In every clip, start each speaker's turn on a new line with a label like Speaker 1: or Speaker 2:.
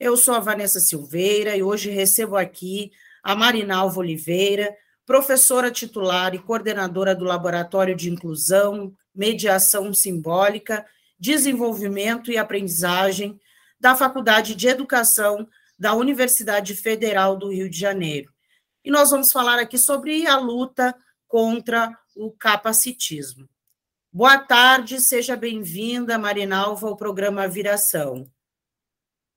Speaker 1: Eu sou a Vanessa Silveira e hoje recebo aqui a Marinalva Oliveira, professora titular e coordenadora do Laboratório de Inclusão, Mediação Simbólica, Desenvolvimento e Aprendizagem da Faculdade de Educação da Universidade Federal do Rio de Janeiro. E nós vamos falar aqui sobre a luta contra o capacitismo. Boa tarde, seja bem-vinda, Marinalva, ao programa Viração.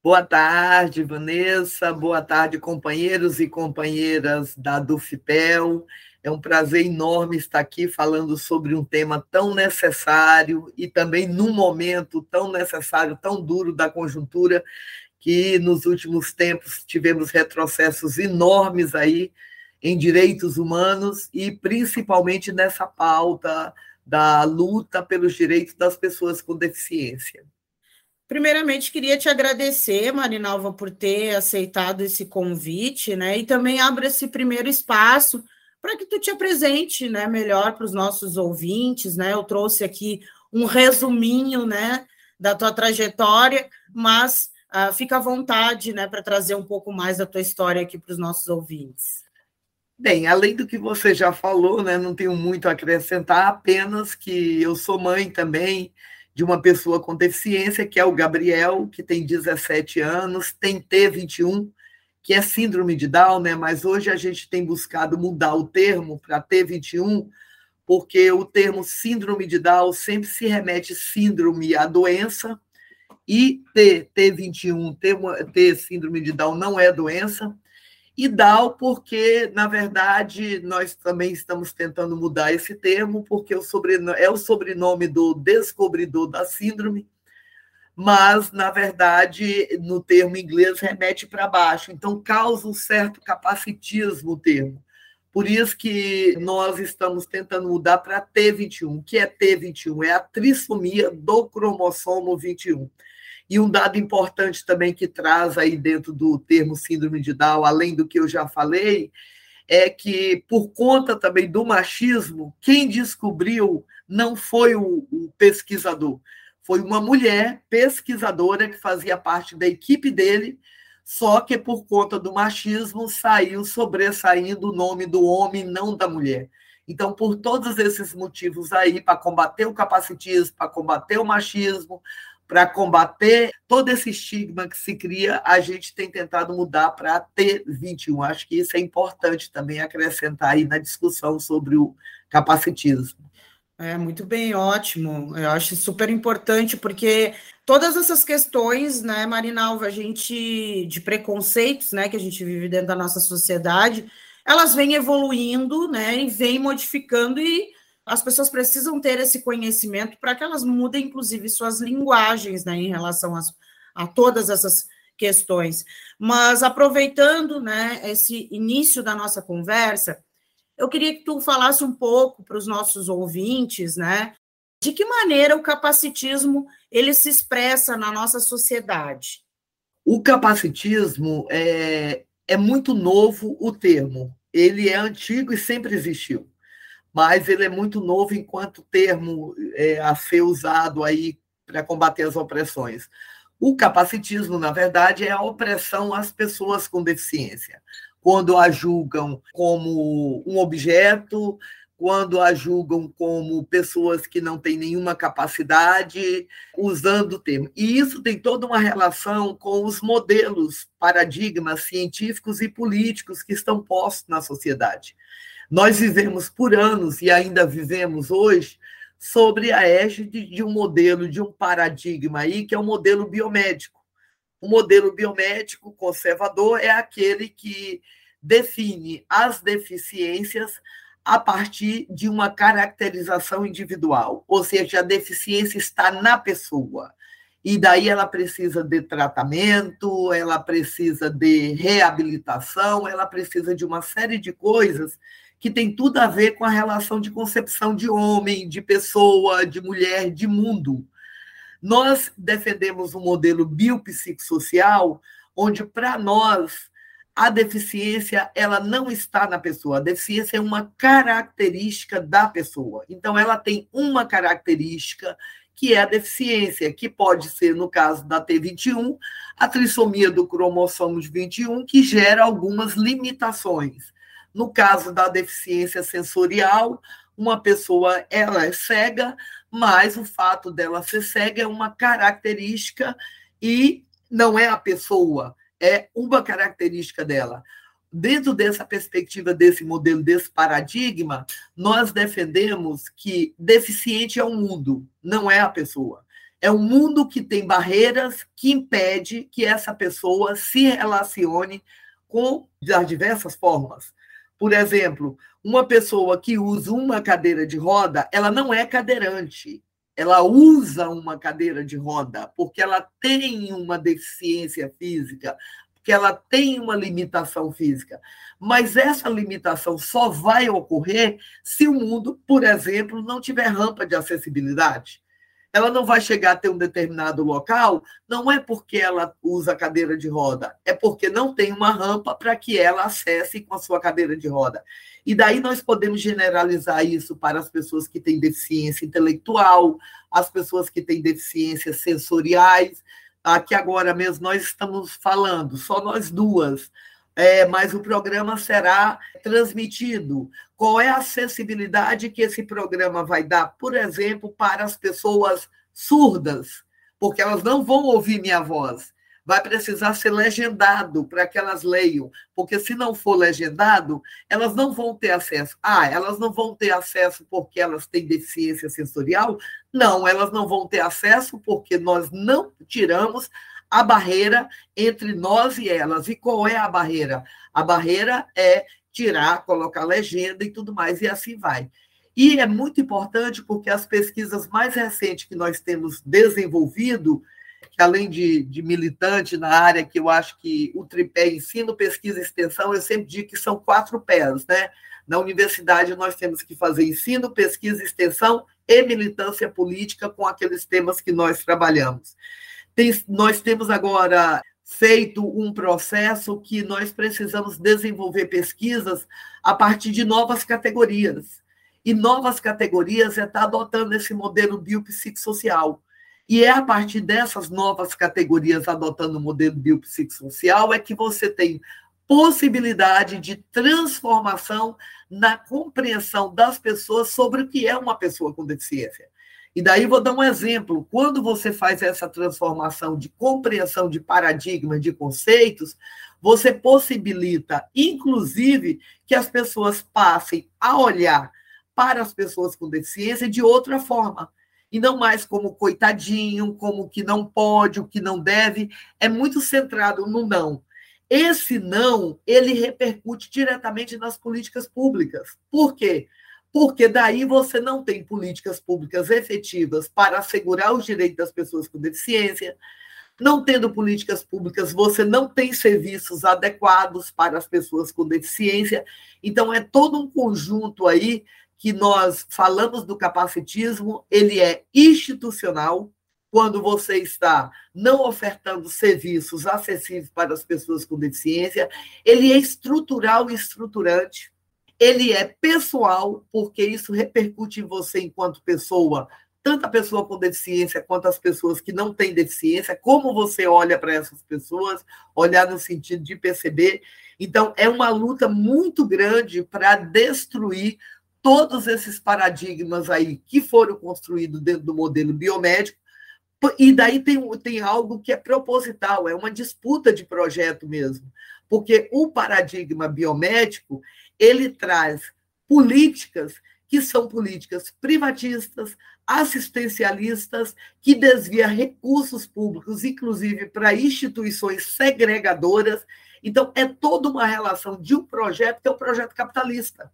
Speaker 2: Boa tarde, Vanessa. Boa tarde, companheiros e companheiras da Dufipel. É um prazer enorme estar aqui falando sobre um tema tão necessário e também num momento tão necessário, tão duro da conjuntura, que nos últimos tempos tivemos retrocessos enormes aí em direitos humanos e principalmente nessa pauta da luta pelos direitos das pessoas com deficiência.
Speaker 1: Primeiramente, queria te agradecer, Marinalva, por ter aceitado esse convite, né? E também abra esse primeiro espaço para que tu te apresente, né, melhor para os nossos ouvintes, né? Eu trouxe aqui um resuminho, né, da tua trajetória, mas uh, fica à vontade, né, para trazer um pouco mais da tua história aqui para os nossos ouvintes.
Speaker 2: Bem, além do que você já falou, né, não tenho muito a acrescentar, apenas que eu sou mãe também, de uma pessoa com deficiência, que é o Gabriel, que tem 17 anos, tem T21, que é síndrome de Down, né? mas hoje a gente tem buscado mudar o termo para T21, porque o termo síndrome de Down sempre se remete síndrome à doença, e T, T21, T, T síndrome de Down não é doença, e DAO, porque, na verdade, nós também estamos tentando mudar esse termo, porque o é o sobrenome do descobridor da síndrome, mas, na verdade, no termo inglês remete para baixo, então causa um certo capacitismo o termo. Por isso que nós estamos tentando mudar para T21. que é T21? É a trissomia do cromossomo 21. E um dado importante também que traz aí dentro do termo síndrome de Down, além do que eu já falei, é que por conta também do machismo, quem descobriu não foi o, o pesquisador, foi uma mulher pesquisadora que fazia parte da equipe dele, só que por conta do machismo saiu sobressaindo o nome do homem, não da mulher. Então, por todos esses motivos aí, para combater o capacitismo, para combater o machismo, para combater todo esse estigma que se cria, a gente tem tentado mudar para T21. Acho que isso é importante também acrescentar aí na discussão sobre o capacitismo.
Speaker 1: É, muito bem, ótimo. Eu acho super importante, porque todas essas questões, né, Marinalva, a gente, de preconceitos, né, que a gente vive dentro da nossa sociedade, elas vêm evoluindo, né, e vêm modificando e as pessoas precisam ter esse conhecimento para que elas mudem, inclusive, suas linguagens né, em relação às, a todas essas questões. Mas aproveitando né, esse início da nossa conversa, eu queria que tu falasse um pouco para os nossos ouvintes, né? De que maneira o capacitismo ele se expressa na nossa sociedade?
Speaker 2: O capacitismo é, é muito novo o termo. Ele é antigo e sempre existiu mas ele é muito novo enquanto termo é, a ser usado aí para combater as opressões. O capacitismo, na verdade, é a opressão às pessoas com deficiência, quando a julgam como um objeto, quando a julgam como pessoas que não têm nenhuma capacidade, usando o termo. E isso tem toda uma relação com os modelos, paradigmas científicos e políticos que estão postos na sociedade. Nós vivemos por anos e ainda vivemos hoje sobre a égide de um modelo, de um paradigma aí, que é o modelo biomédico. O modelo biomédico conservador é aquele que define as deficiências a partir de uma caracterização individual, ou seja, a deficiência está na pessoa. e daí ela precisa de tratamento, ela precisa de reabilitação, ela precisa de uma série de coisas que tem tudo a ver com a relação de concepção de homem, de pessoa, de mulher, de mundo. Nós defendemos um modelo biopsicossocial onde, para nós, a deficiência ela não está na pessoa. A deficiência é uma característica da pessoa. Então, ela tem uma característica que é a deficiência, que pode ser, no caso da T21, a trissomia do cromossomo 21, que gera algumas limitações. No caso da deficiência sensorial, uma pessoa ela é cega, mas o fato dela ser cega é uma característica e não é a pessoa, é uma característica dela. Dentro dessa perspectiva, desse modelo, desse paradigma, nós defendemos que deficiente é o mundo, não é a pessoa. É um mundo que tem barreiras que impede que essa pessoa se relacione com das diversas formas. Por exemplo, uma pessoa que usa uma cadeira de roda, ela não é cadeirante. Ela usa uma cadeira de roda porque ela tem uma deficiência física, que ela tem uma limitação física. Mas essa limitação só vai ocorrer se o mundo, por exemplo, não tiver rampa de acessibilidade. Ela não vai chegar a ter um determinado local, não é porque ela usa cadeira de roda, é porque não tem uma rampa para que ela acesse com a sua cadeira de roda. E daí nós podemos generalizar isso para as pessoas que têm deficiência intelectual, as pessoas que têm deficiências sensoriais, aqui agora mesmo nós estamos falando, só nós duas, é, mas o programa será transmitido. Qual é a acessibilidade que esse programa vai dar, por exemplo, para as pessoas surdas? Porque elas não vão ouvir minha voz vai precisar ser legendado para que elas leiam, porque se não for legendado, elas não vão ter acesso. Ah, elas não vão ter acesso porque elas têm deficiência sensorial? Não, elas não vão ter acesso porque nós não tiramos a barreira entre nós e elas. E qual é a barreira? A barreira é tirar, colocar legenda e tudo mais, e assim vai. E é muito importante porque as pesquisas mais recentes que nós temos desenvolvido que além de, de, militante na área, que eu acho que o tripé ensino, pesquisa e extensão, eu sempre digo que são quatro pés, né? Na universidade, nós temos que fazer ensino, pesquisa extensão e militância política com aqueles temas que nós trabalhamos. Tem, nós temos agora feito um processo que nós precisamos desenvolver pesquisas a partir de novas categorias. E novas categorias é estar adotando esse modelo biopsicossocial e é a partir dessas novas categorias, adotando o modelo biopsicossocial, é que você tem possibilidade de transformação na compreensão das pessoas sobre o que é uma pessoa com deficiência. E daí vou dar um exemplo. Quando você faz essa transformação de compreensão de paradigmas, de conceitos, você possibilita, inclusive, que as pessoas passem a olhar para as pessoas com deficiência de outra forma e não mais como coitadinho, como que não pode, o que não deve, é muito centrado no não. Esse não, ele repercute diretamente nas políticas públicas. Por quê? Porque daí você não tem políticas públicas efetivas para assegurar os direitos das pessoas com deficiência. Não tendo políticas públicas, você não tem serviços adequados para as pessoas com deficiência. Então, é todo um conjunto aí que nós falamos do capacitismo, ele é institucional, quando você está não ofertando serviços acessíveis para as pessoas com deficiência, ele é estrutural e estruturante, ele é pessoal, porque isso repercute em você enquanto pessoa, tanto a pessoa com deficiência quanto as pessoas que não têm deficiência, como você olha para essas pessoas, olhar no sentido de perceber. Então, é uma luta muito grande para destruir todos esses paradigmas aí que foram construídos dentro do modelo biomédico, e daí tem, tem algo que é proposital, é uma disputa de projeto mesmo, porque o paradigma biomédico, ele traz políticas que são políticas privatistas, assistencialistas, que desvia recursos públicos, inclusive para instituições segregadoras. Então, é toda uma relação de um projeto que é um projeto capitalista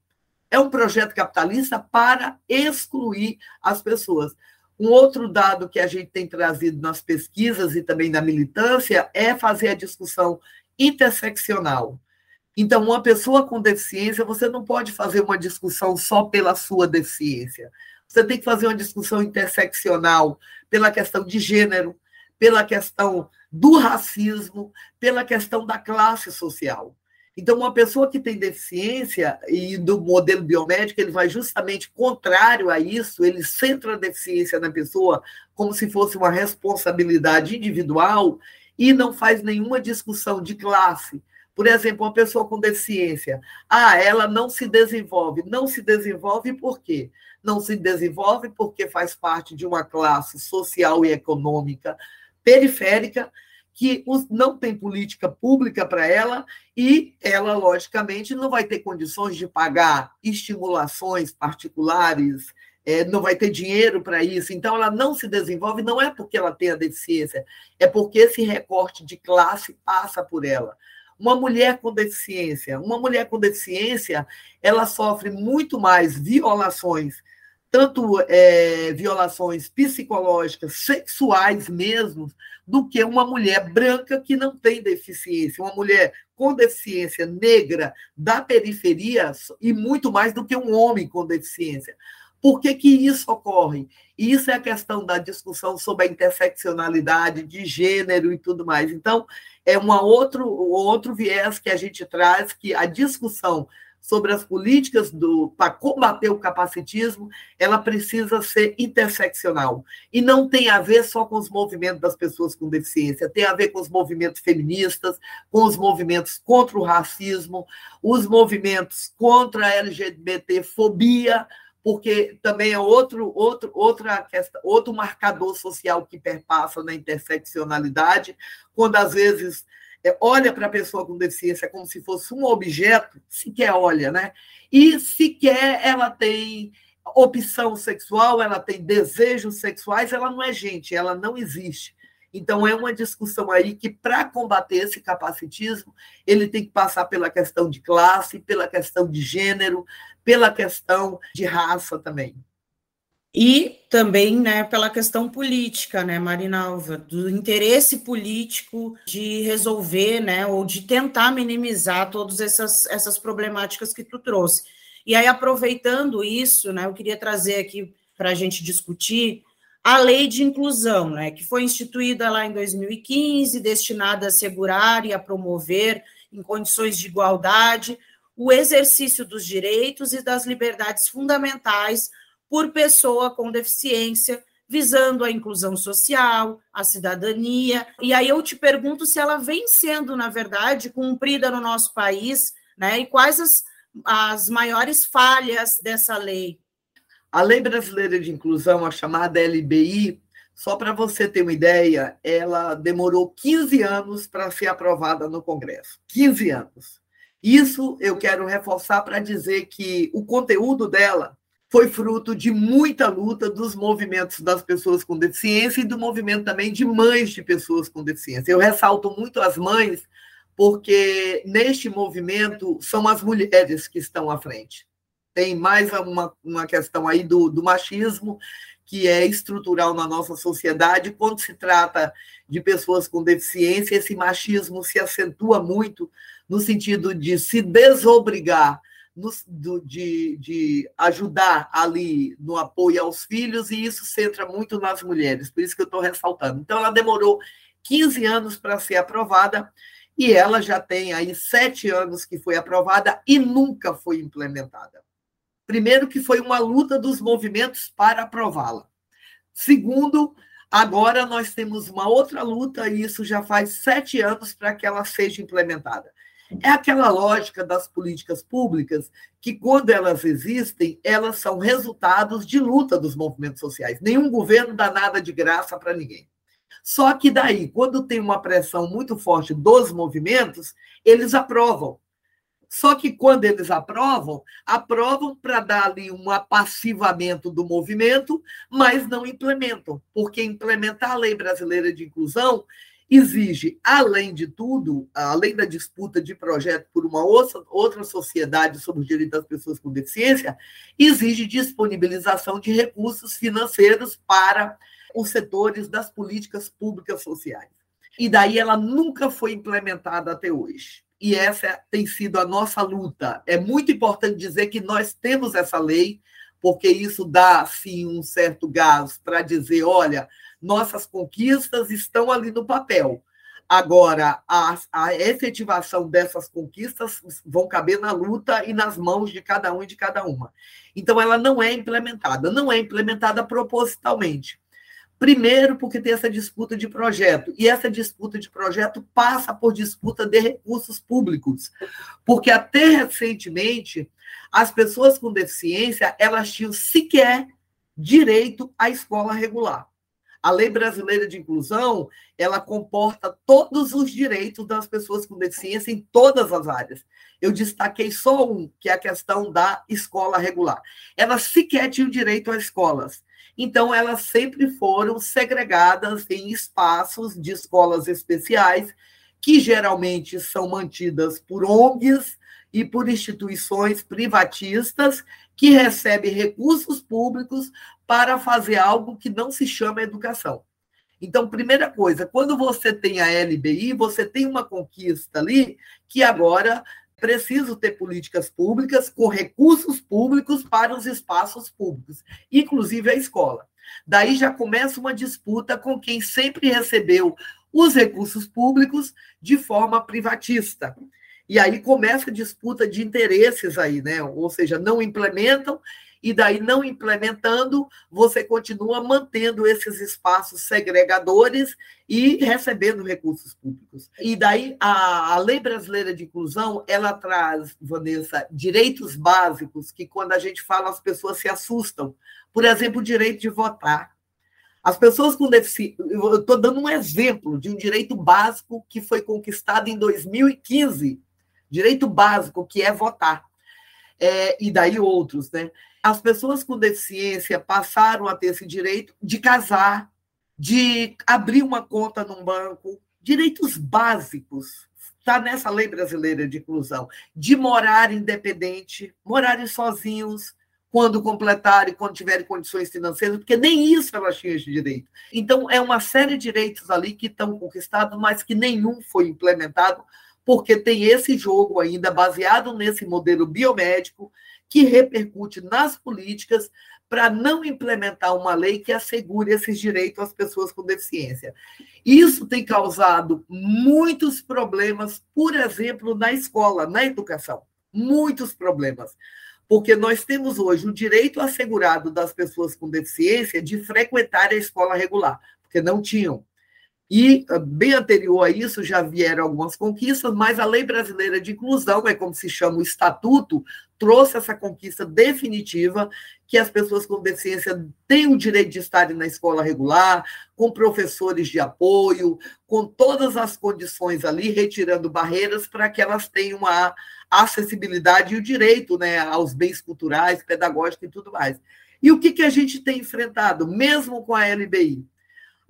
Speaker 2: é um projeto capitalista para excluir as pessoas. Um outro dado que a gente tem trazido nas pesquisas e também na militância é fazer a discussão interseccional. Então, uma pessoa com deficiência, você não pode fazer uma discussão só pela sua deficiência. Você tem que fazer uma discussão interseccional pela questão de gênero, pela questão do racismo, pela questão da classe social. Então, uma pessoa que tem deficiência e do modelo biomédico, ele vai justamente contrário a isso, ele centra a deficiência na pessoa como se fosse uma responsabilidade individual e não faz nenhuma discussão de classe. Por exemplo, uma pessoa com deficiência, ah, ela não se desenvolve. Não se desenvolve por quê? Não se desenvolve porque faz parte de uma classe social e econômica periférica que não tem política pública para ela e ela, logicamente, não vai ter condições de pagar estimulações particulares, é, não vai ter dinheiro para isso. Então, ela não se desenvolve, não é porque ela tem a deficiência, é porque esse recorte de classe passa por ela. Uma mulher com deficiência, uma mulher com deficiência, ela sofre muito mais violações tanto é, violações psicológicas, sexuais mesmo, do que uma mulher branca que não tem deficiência, uma mulher com deficiência negra da periferia e muito mais do que um homem com deficiência. Por que, que isso ocorre? Isso é a questão da discussão sobre a interseccionalidade de gênero e tudo mais. Então, é uma outro, outro viés que a gente traz, que a discussão sobre as políticas para combater o capacitismo, ela precisa ser interseccional. E não tem a ver só com os movimentos das pessoas com deficiência, tem a ver com os movimentos feministas, com os movimentos contra o racismo, os movimentos contra a LGBTfobia, porque também é outro, outro, outra questão, outro marcador social que perpassa na interseccionalidade, quando às vezes é, olha para a pessoa com deficiência como se fosse um objeto, sequer olha, né? E sequer ela tem opção sexual, ela tem desejos sexuais, ela não é gente, ela não existe. Então, é uma discussão aí que, para combater esse capacitismo, ele tem que passar pela questão de classe, pela questão de gênero, pela questão de raça também.
Speaker 1: E também né, pela questão política, né, Marinalva, do interesse político de resolver, né, ou de tentar minimizar todas essas, essas problemáticas que tu trouxe. E aí, aproveitando isso, né, eu queria trazer aqui para a gente discutir a lei de inclusão, né, que foi instituída lá em 2015, destinada a assegurar e a promover, em condições de igualdade, o exercício dos direitos e das liberdades fundamentais por pessoa com deficiência, visando a inclusão social, a cidadania. E aí eu te pergunto se ela vem sendo, na verdade, cumprida no nosso país, né? E quais as, as maiores falhas dessa lei?
Speaker 2: A Lei Brasileira de Inclusão, a chamada LBI, só para você ter uma ideia, ela demorou 15 anos para ser aprovada no Congresso. 15 anos. Isso eu quero reforçar para dizer que o conteúdo dela foi fruto de muita luta dos movimentos das pessoas com deficiência e do movimento também de mães de pessoas com deficiência. Eu ressalto muito as mães, porque neste movimento são as mulheres que estão à frente. Tem mais uma, uma questão aí do, do machismo, que é estrutural na nossa sociedade. Quando se trata de pessoas com deficiência, esse machismo se acentua muito no sentido de se desobrigar no, do, de, de ajudar ali no apoio aos filhos, e isso centra muito nas mulheres, por isso que eu estou ressaltando. Então, ela demorou 15 anos para ser aprovada, e ela já tem aí sete anos que foi aprovada e nunca foi implementada. Primeiro, que foi uma luta dos movimentos para aprová-la. Segundo, agora nós temos uma outra luta, e isso já faz sete anos para que ela seja implementada. É aquela lógica das políticas públicas que, quando elas existem, elas são resultados de luta dos movimentos sociais. Nenhum governo dá nada de graça para ninguém. Só que daí, quando tem uma pressão muito forte dos movimentos, eles aprovam. Só que quando eles aprovam, aprovam para dar ali um apassivamento do movimento, mas não implementam, porque implementar a lei brasileira de inclusão exige, além de tudo, além da disputa de projeto por uma outra, sociedade sobre os direitos das pessoas com deficiência, exige disponibilização de recursos financeiros para os setores das políticas públicas sociais. E daí ela nunca foi implementada até hoje. E essa tem sido a nossa luta. É muito importante dizer que nós temos essa lei, porque isso dá, sim, um certo gás para dizer: olha, nossas conquistas estão ali no papel. Agora, a, a, efetivação dessas conquistas vão caber na luta e nas mãos de cada um e de cada uma. Então, ela não é implementada, não é implementada propositalmente. Primeiro, porque tem essa disputa de projeto, e essa disputa de projeto passa por disputa de recursos públicos, porque até recentemente as pessoas com deficiência elas tinham sequer direito à escola regular. A Lei Brasileira de Inclusão, ela comporta todos os direitos das pessoas com deficiência em todas as áreas. Eu destaquei só um, que é a questão da escola regular. Elas sequer tinham direito às escolas. Então, elas sempre foram segregadas em espaços de escolas especiais, que geralmente são mantidas por ONGs e por instituições privatistas que recebem recursos públicos para fazer algo que não se chama educação. Então, primeira coisa, quando você tem a LBI, você tem uma conquista ali que agora preciso ter políticas públicas com recursos públicos para os espaços públicos, inclusive a escola. Daí já começa uma disputa com quem sempre recebeu os recursos públicos de forma privatista. E aí começa a disputa de interesses aí, né? Ou seja, não implementam e daí não implementando, você continua mantendo esses espaços segregadores e recebendo recursos públicos. E daí a, a Lei Brasileira de Inclusão, ela traz, Vanessa, direitos básicos que quando a gente fala as pessoas se assustam. Por exemplo, o direito de votar. As pessoas com deficiência. Eu estou dando um exemplo de um direito básico que foi conquistado em 2015 direito básico, que é votar. É, e daí outros, né? As pessoas com deficiência passaram a ter esse direito de casar, de abrir uma conta num banco, direitos básicos. Está nessa lei brasileira de inclusão, de morar independente, morarem sozinhos, quando completarem, quando tiverem condições financeiras, porque nem isso elas tinham esse direito. Então, é uma série de direitos ali que estão conquistados, mas que nenhum foi implementado porque tem esse jogo ainda baseado nesse modelo biomédico que repercute nas políticas para não implementar uma lei que assegure esses direitos às pessoas com deficiência. Isso tem causado muitos problemas, por exemplo, na escola, na educação. Muitos problemas. Porque nós temos hoje o direito assegurado das pessoas com deficiência de frequentar a escola regular, porque não tinham. E, ah, bem anterior a isso, já vieram algumas conquistas, mas a Lei Brasileira de Inclusão, é como se chama o Estatuto, trouxe essa conquista definitiva que as pessoas com deficiência têm o direito de estarem na escola regular, com professores de apoio, com todas as condições ali, retirando barreiras para que elas tenham a acessibilidade e o direito né, aos bens culturais, pedagógicos e tudo mais. E o que, que a gente tem enfrentado, mesmo com a LBI?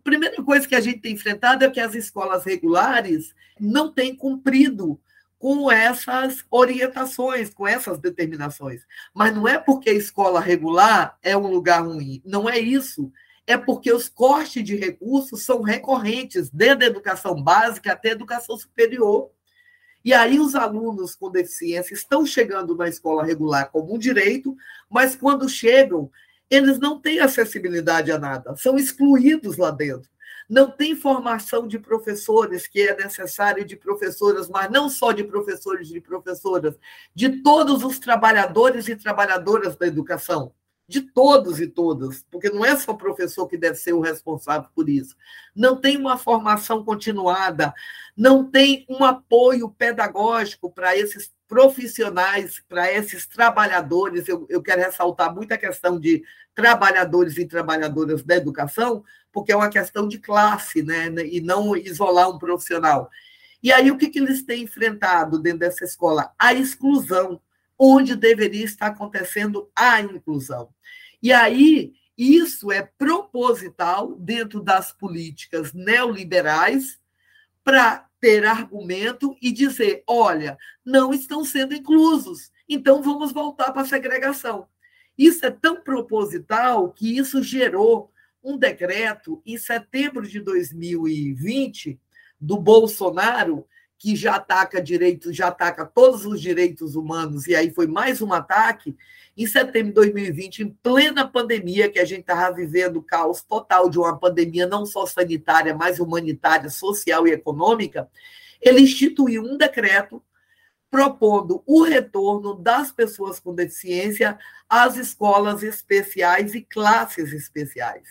Speaker 2: Primeira coisa que a gente tem enfrentado é que as escolas regulares não têm cumprido com essas orientações, com essas determinações. Mas não é porque a escola regular é um lugar ruim, não é isso. É porque os cortes de recursos são recorrentes, desde a educação básica até a educação superior. E aí os alunos com deficiência estão chegando na escola regular como um direito, mas quando chegam, eles não têm acessibilidade a nada, são excluídos lá dentro. Não tem formação de professores, que é necessário de professoras, mas não só de professores e de professoras, de todos os trabalhadores e trabalhadoras da educação de todos e todas, porque não é só o professor que deve ser o responsável por isso. Não tem uma formação continuada, não tem um apoio pedagógico para esses profissionais, para esses trabalhadores. Eu, eu quero ressaltar muito a questão de trabalhadores e trabalhadoras da educação, porque é uma questão de classe, né? E não isolar um profissional. E aí, o que, que eles têm enfrentado dentro dessa escola? A exclusão onde deveria estar acontecendo a inclusão. E aí, isso é proposital dentro das políticas neoliberais, para ter argumento e dizer: olha, não estão sendo inclusos, então vamos voltar para a segregação. Isso é tão proposital que isso gerou um decreto em setembro de 2020 do Bolsonaro que já ataca direitos, já ataca todos os direitos humanos, e aí foi mais um ataque, em setembro de 2020, em plena pandemia, que a gente estava vivendo o caos total de uma pandemia não só sanitária, mas humanitária, social e econômica, ele instituiu um decreto propondo o retorno das pessoas com deficiência às escolas especiais e classes especiais.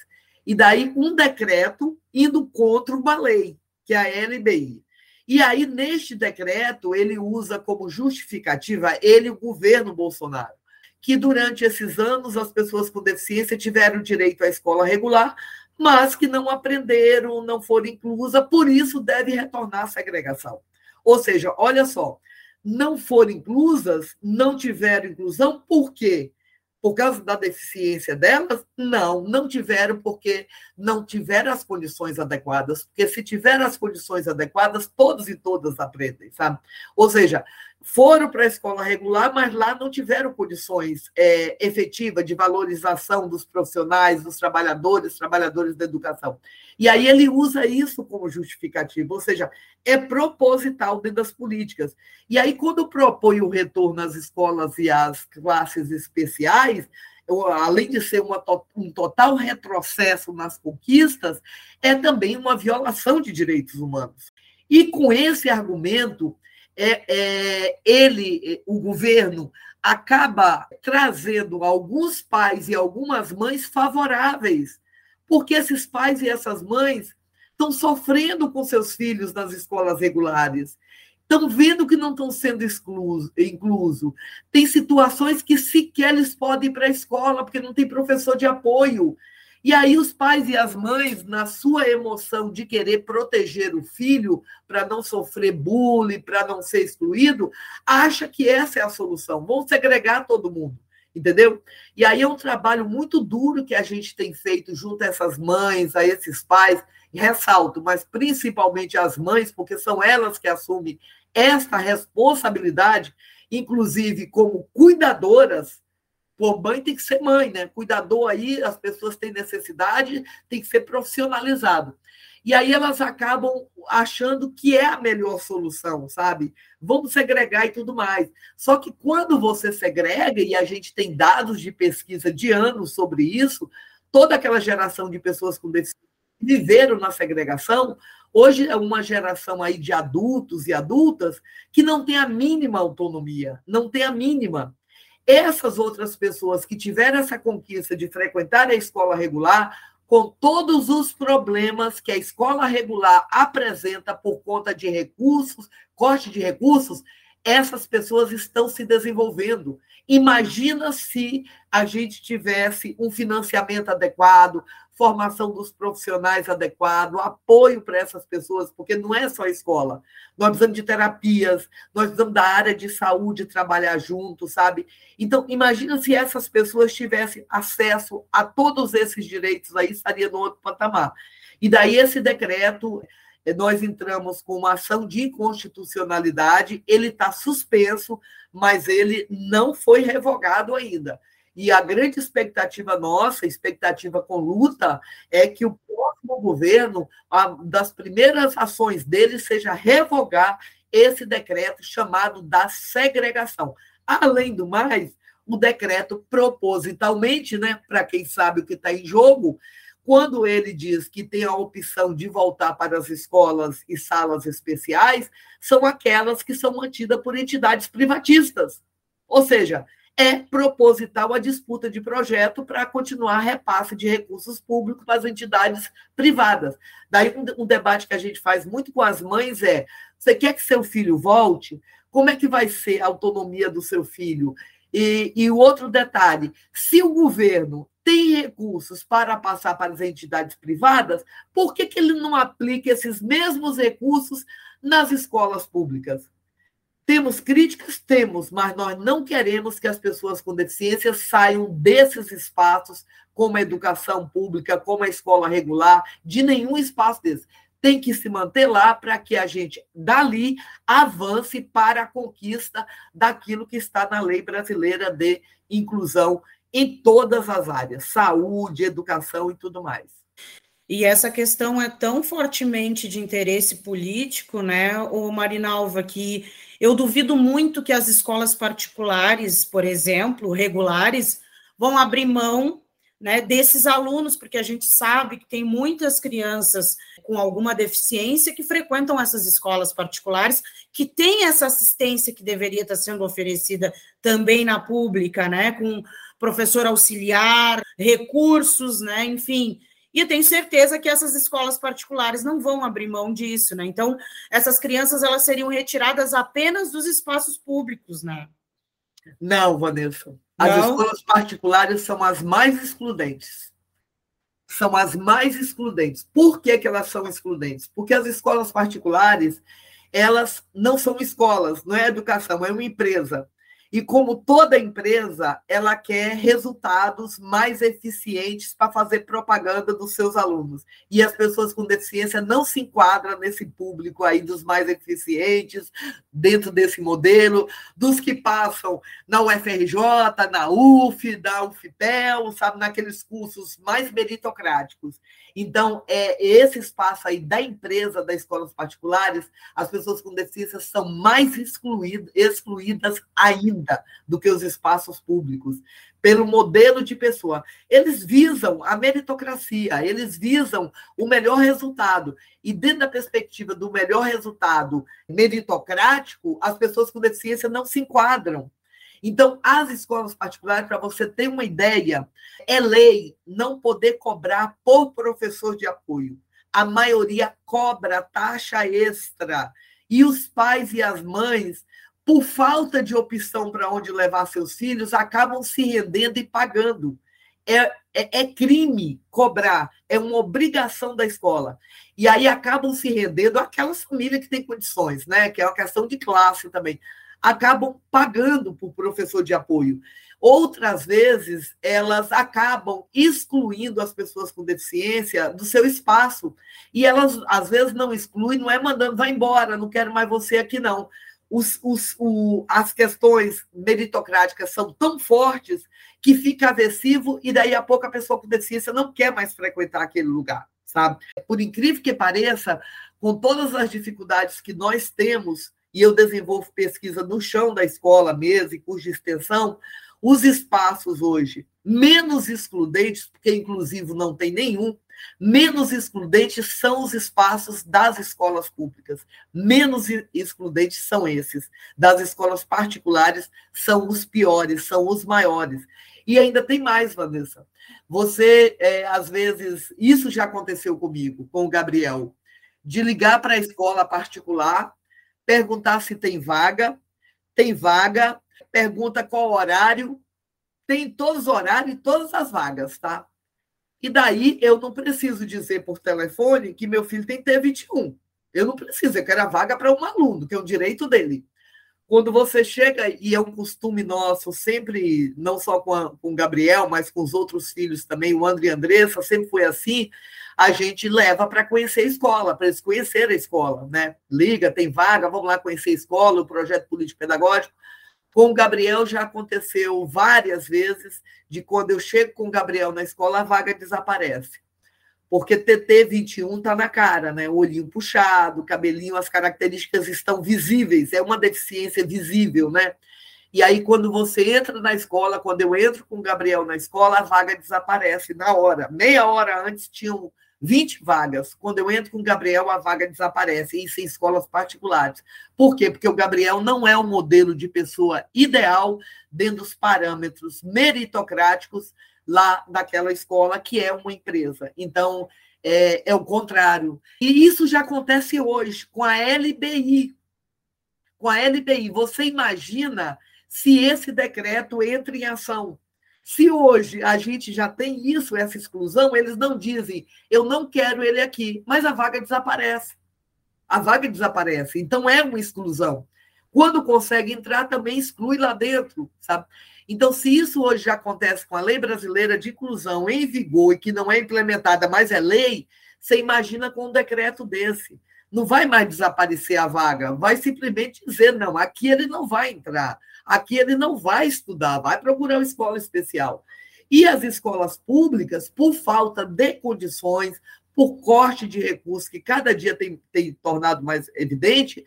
Speaker 2: E daí um decreto indo contra uma lei, que é a LBI. E aí, neste decreto, ele usa como justificativa, ele, o governo Bolsonaro, que durante esses anos as pessoas com deficiência tiveram direito à escola regular, mas que não aprenderam, não foram inclusas, por isso deve retornar à segregação. Ou seja, olha só, não foram inclusas, não tiveram inclusão, por quê? Por causa da deficiência delas? Não, não tiveram, porque não tiveram as condições adequadas. Porque se tiveram as condições adequadas, todos e todas aprendem, sabe? Ou seja, foram para a escola regular, mas lá não tiveram condições é, efetivas de valorização dos profissionais, dos trabalhadores, trabalhadores da educação. E aí ele usa isso como justificativo, ou seja, é proposital dentro das políticas. E aí, quando propõe o retorno às escolas e às classes especiais, além de ser uma, um total retrocesso nas conquistas, é também uma violação de direitos humanos. E com esse argumento, é, é, ele, o governo, acaba trazendo alguns pais e algumas mães favoráveis, porque esses pais e essas mães estão sofrendo com seus filhos nas escolas regulares, estão vendo que não estão sendo excluso, incluso. Tem situações que sequer eles podem ir para a escola, porque não tem professor de apoio. E aí os pais e as mães, na sua emoção de querer proteger o filho para não sofrer bullying, para não ser excluído, acha que essa é a solução. Vão segregar todo mundo, entendeu? E aí é um trabalho muito duro que a gente tem feito junto a essas mães, a esses pais, ressalto, mas principalmente as mães, porque são elas que assumem esta responsabilidade, inclusive como cuidadoras por mãe tem que ser mãe, né? Cuidador aí, as pessoas têm necessidade, tem que ser profissionalizado. E aí elas acabam achando que é a melhor solução, sabe? Vamos segregar e tudo mais. Só que quando você segrega, e a gente tem dados de pesquisa de anos sobre isso, toda aquela geração de pessoas com deficiência viveram na segregação, hoje é uma geração aí de adultos e adultas que não tem a mínima autonomia, não tem a mínima essas outras pessoas que tiveram essa conquista de frequentar a escola regular, com todos os problemas que a escola regular apresenta por conta de recursos, corte de recursos, essas pessoas estão se desenvolvendo. Imagina se a gente tivesse um financiamento adequado, formação dos profissionais adequado, apoio para essas pessoas, porque não é só a escola. Nós precisamos de terapias, nós precisamos da área de saúde trabalhar junto, sabe? Então, imagina se essas pessoas tivessem acesso a todos esses direitos, aí estaria no outro patamar. E daí esse decreto, nós entramos com uma ação de inconstitucionalidade, ele está suspenso, mas ele não foi revogado ainda. E a grande expectativa nossa, expectativa com luta, é que o próximo governo, uma das primeiras ações dele seja revogar esse decreto chamado da segregação. Além do mais, o decreto propositalmente, né, para quem sabe o que está em jogo, quando ele diz que tem a opção de voltar para as escolas e salas especiais, são aquelas que são mantidas por entidades privatistas. Ou seja, é proposital a disputa de projeto para continuar repasse de recursos públicos para as entidades privadas. Daí, um, um, debate que a gente faz muito com as mães é: você quer que seu filho volte? Como é que vai ser a autonomia do seu filho? E, e outro detalhe: se o governo tem recursos para passar para as entidades privadas, por que, que ele não aplica esses mesmos recursos nas escolas públicas? Temos críticas? Temos, mas nós não queremos que as pessoas com deficiência saiam desses espaços, como a educação pública, como a escola regular, de nenhum espaço desse. Tem que se manter lá para que a gente, dali, avance para a conquista daquilo que está na lei brasileira de inclusão em todas as áreas saúde, educação e tudo mais.
Speaker 1: E essa questão é tão fortemente de interesse político, né, o Marinalva, que eu duvido muito que as escolas particulares, por exemplo, regulares, vão abrir mão né, desses alunos, porque a gente sabe que tem muitas crianças com alguma deficiência que frequentam essas escolas particulares, que têm essa assistência que deveria estar sendo oferecida também na pública, né, com professor auxiliar, recursos, né, enfim, e eu tenho certeza que essas escolas particulares não vão abrir mão disso, né? Então, essas crianças elas seriam retiradas apenas dos espaços públicos, né?
Speaker 2: Não, Vanessa. As não? escolas particulares são as mais excludentes. São as mais excludentes. Por que, que elas são excludentes? Porque as escolas particulares, elas não são escolas, não é educação, é uma empresa. E como toda empresa, ela quer resultados mais eficientes para fazer propaganda dos seus alunos. E as pessoas com deficiência não se enquadram nesse público aí dos mais eficientes, dentro desse modelo, dos que passam na UFRJ, na UF, na UFPEL, sabe, naqueles cursos mais meritocráticos. Então, é esse espaço aí da empresa, das escolas particulares, as pessoas com deficiência são mais excluídas, excluídas ainda do que os espaços públicos, pelo modelo de pessoa. Eles visam a meritocracia, eles visam o melhor resultado. E dentro da perspectiva do melhor resultado meritocrático, as pessoas com deficiência não se enquadram então, as escolas particulares, para você ter uma ideia, é lei não poder cobrar por professor de apoio. A maioria cobra taxa extra. E os pais e as mães, por falta de opção para onde levar seus filhos, acabam se rendendo e pagando. É, é, é, crime cobrar, é uma obrigação da escola. E aí acabam se rendendo aquelas famílias que têm condições, né? Que é uma questão de classe também acabam pagando por professor de apoio. Outras vezes, elas acabam excluindo as pessoas com deficiência do seu espaço. E elas, às vezes, não excluem, não é mandando, vai embora, não quero mais você aqui, não. Os, os, o, as questões meritocráticas são tão fortes que fica aversivo e daí a pouco a pessoa com deficiência não quer mais frequentar aquele lugar, sabe? Por incrível que pareça, com todas as dificuldades que nós temos e eu desenvolvo pesquisa no chão da escola mesmo, e curso de extensão, os espaços hoje menos excludentes, porque inclusive não tem nenhum, menos excludentes são os espaços das escolas públicas. Menos excludentes são esses. Das escolas particulares são os piores, são os maiores. E ainda tem mais, Vanessa. Você, é, às vezes, isso já aconteceu comigo, com o Gabriel, de ligar para a escola particular perguntar se tem vaga, tem vaga, pergunta qual horário, tem todos os horários e todas as vagas, tá? E daí eu não preciso dizer por telefone que meu filho tem T21. Eu não preciso, eu quero a vaga para um aluno, que é um direito dele. Quando você chega, e é um costume nosso, sempre, não só com, a, com o Gabriel, mas com os outros filhos também, o André e a Andressa, sempre foi assim, a gente leva para conhecer a escola, para eles conhecerem a escola, né? Liga, tem vaga, vamos lá conhecer a escola, o projeto político-pedagógico. Com o Gabriel já aconteceu várias vezes de quando eu chego com o Gabriel na escola, a vaga desaparece. Porque TT 21 está na cara, né? Olhinho puxado, cabelinho, as características estão visíveis, é uma deficiência visível, né? E aí, quando você entra na escola, quando eu entro com o Gabriel na escola, a vaga desaparece na hora. Meia hora antes tinham 20 vagas. Quando eu entro com o Gabriel, a vaga desaparece, isso em escolas particulares. Por quê? Porque o Gabriel não é o modelo de pessoa ideal dentro dos parâmetros meritocráticos lá daquela escola, que é uma empresa. Então, é, é o contrário. E isso já acontece hoje com a LBI. Com a LBI. Você imagina se esse decreto entra em ação? Se hoje a gente já tem isso, essa exclusão, eles não dizem, eu não quero ele aqui, mas a vaga desaparece. A vaga desaparece. Então é uma exclusão. Quando consegue entrar, também exclui lá dentro, sabe? Então, se isso hoje já acontece com a lei brasileira de inclusão em vigor e que não é implementada, mas é lei, Você imagina com um decreto desse. Não vai mais desaparecer a vaga, vai simplesmente dizer: não, aqui ele não vai entrar, aqui ele não vai estudar, vai procurar uma escola especial. E as escolas públicas, por falta de condições, por corte de recursos, que cada dia tem, tem tornado mais evidente,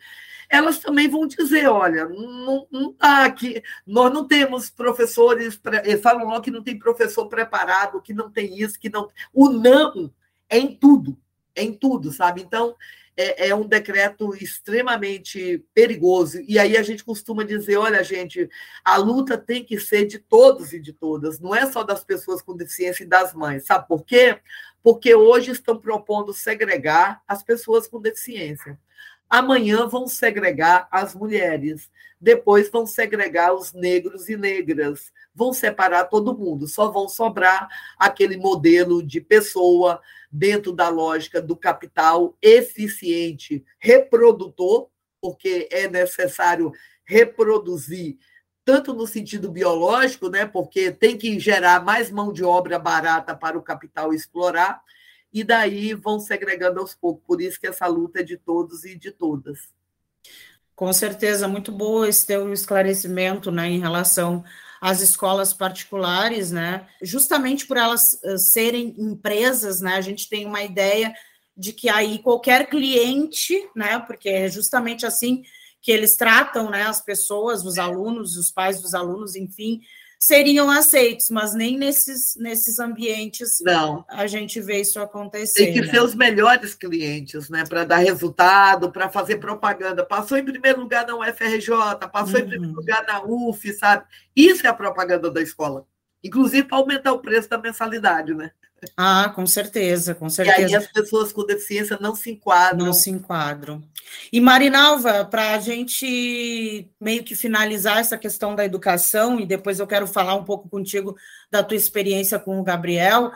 Speaker 2: elas também vão dizer: olha, não está aqui, nós não temos professores, falam logo que não tem professor preparado, que não tem isso, que não. O não é em tudo, é em tudo, sabe? Então, é, é, um decreto extremamente perigoso. E aí a gente costuma dizer: olha, gente, a luta tem que ser de todos e de todas, não é só das pessoas com deficiência e das mães. Sabe por quê? Porque hoje estão propondo segregar as pessoas com deficiência. Amanhã vão segregar as mulheres, depois vão segregar os negros e negras, vão separar todo mundo, só vão sobrar aquele modelo de pessoa dentro da lógica do capital eficiente, reprodutor, porque é necessário reproduzir tanto no sentido biológico, né, porque tem que gerar mais mão de obra barata para o capital explorar, e daí vão segregando aos poucos. Por isso que essa luta é de todos e de todas.
Speaker 1: Com certeza, muito bom esse teu esclarecimento né, em relação às escolas particulares, né? Justamente por elas uh, serem empresas, né? A gente tem uma ideia de que aí qualquer cliente, né? Porque é justamente assim que eles tratam né, as pessoas, os alunos, os pais dos alunos, enfim, seriam aceitos, mas nem nesses, nesses ambientes
Speaker 2: Não.
Speaker 1: a gente vê isso acontecer.
Speaker 2: Tem que
Speaker 1: né?
Speaker 2: ser os melhores clientes, né? Para dar resultado, para fazer propaganda. Passou em primeiro lugar na UFRJ, passou uhum. em primeiro lugar na UF, sabe? Isso é a propaganda da escola. Inclusive para aumentar o preço da mensalidade, né?
Speaker 1: Ah, com certeza, com certeza.
Speaker 2: E aí as pessoas com deficiência não se enquadram.
Speaker 1: Não se enquadram. E Marinalva, para a gente meio que finalizar essa questão da educação, e depois eu quero falar um pouco contigo da tua experiência com o Gabriel,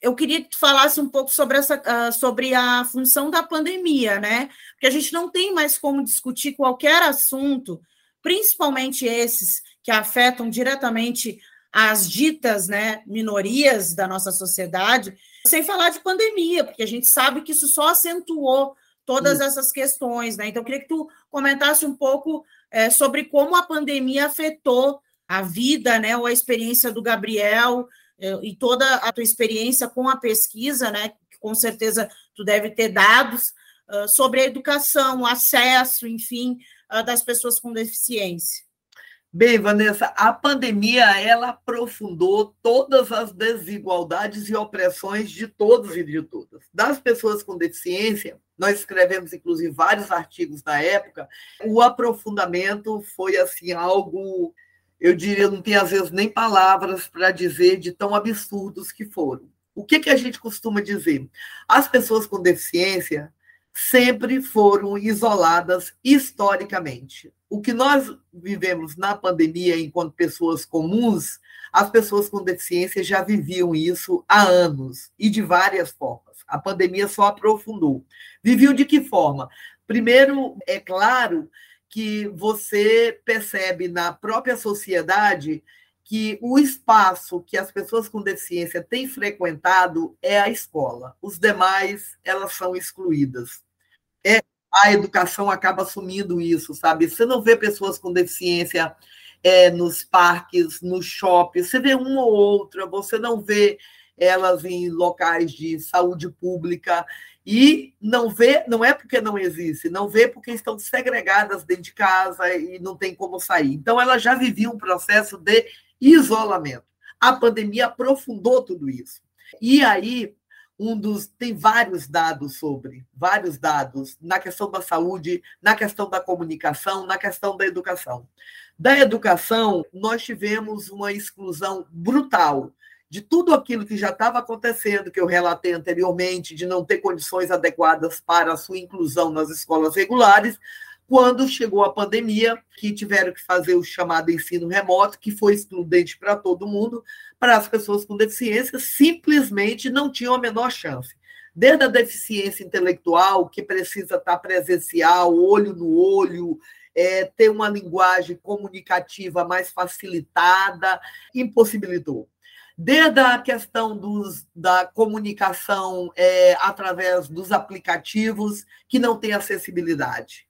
Speaker 1: eu queria que tu falasse um pouco sobre, essa, uh, sobre a função da pandemia, né? Porque a gente não tem mais como discutir qualquer assunto, principalmente esses que afetam diretamente as ditas né, minorias da nossa sociedade, sem falar de pandemia, porque a gente sabe que isso só acentuou todas essas questões. Né? Então, eu queria que tu comentasse um pouco é, sobre como a pandemia afetou a vida, né, ou a experiência do Gabriel é, e toda a tua experiência com a pesquisa, né, que com certeza tu deve ter dados uh, sobre a educação, o acesso, enfim, uh, das pessoas com deficiência.
Speaker 2: Bem, Vanessa, a pandemia ela aprofundou todas as desigualdades e opressões de todos e de todas. Das pessoas com deficiência, nós escrevemos inclusive vários artigos na época. O aprofundamento foi assim algo, eu diria, não tem às vezes nem palavras para dizer de tão absurdos que foram. O que que a gente costuma dizer? As pessoas com deficiência sempre foram isoladas historicamente. O que nós vivemos na pandemia enquanto pessoas comuns, as pessoas com deficiência já viviam isso há anos e de várias formas. A pandemia só aprofundou. Viviam de que forma? Primeiro, é claro que você percebe na própria sociedade que o espaço que as pessoas com deficiência têm frequentado é a escola. Os demais, elas são excluídas a educação acaba assumindo isso, sabe? Você não vê pessoas com deficiência é, nos parques, nos shoppings, você vê uma ou outra, você não vê elas em locais de saúde pública e não vê, não é porque não existe, não vê porque estão segregadas dentro de casa e não tem como sair. Então, ela já vivia um processo de isolamento. A pandemia aprofundou tudo isso. E aí, um dos tem vários dados sobre, vários dados na questão da saúde, na questão da comunicação, na questão da educação. Da educação, nós tivemos uma exclusão brutal de tudo aquilo que já estava acontecendo, que eu relatei anteriormente, de não ter condições adequadas para a sua inclusão nas escolas regulares, quando chegou a pandemia, que tiveram que fazer o chamado ensino remoto, que foi excludente para todo mundo, para as pessoas com deficiência, simplesmente não tinham a menor chance. Desde a deficiência intelectual, que precisa estar presencial, olho no olho, é, ter uma linguagem comunicativa mais facilitada, impossibilitou. desde a questão dos, da comunicação é, através dos aplicativos que não têm acessibilidade,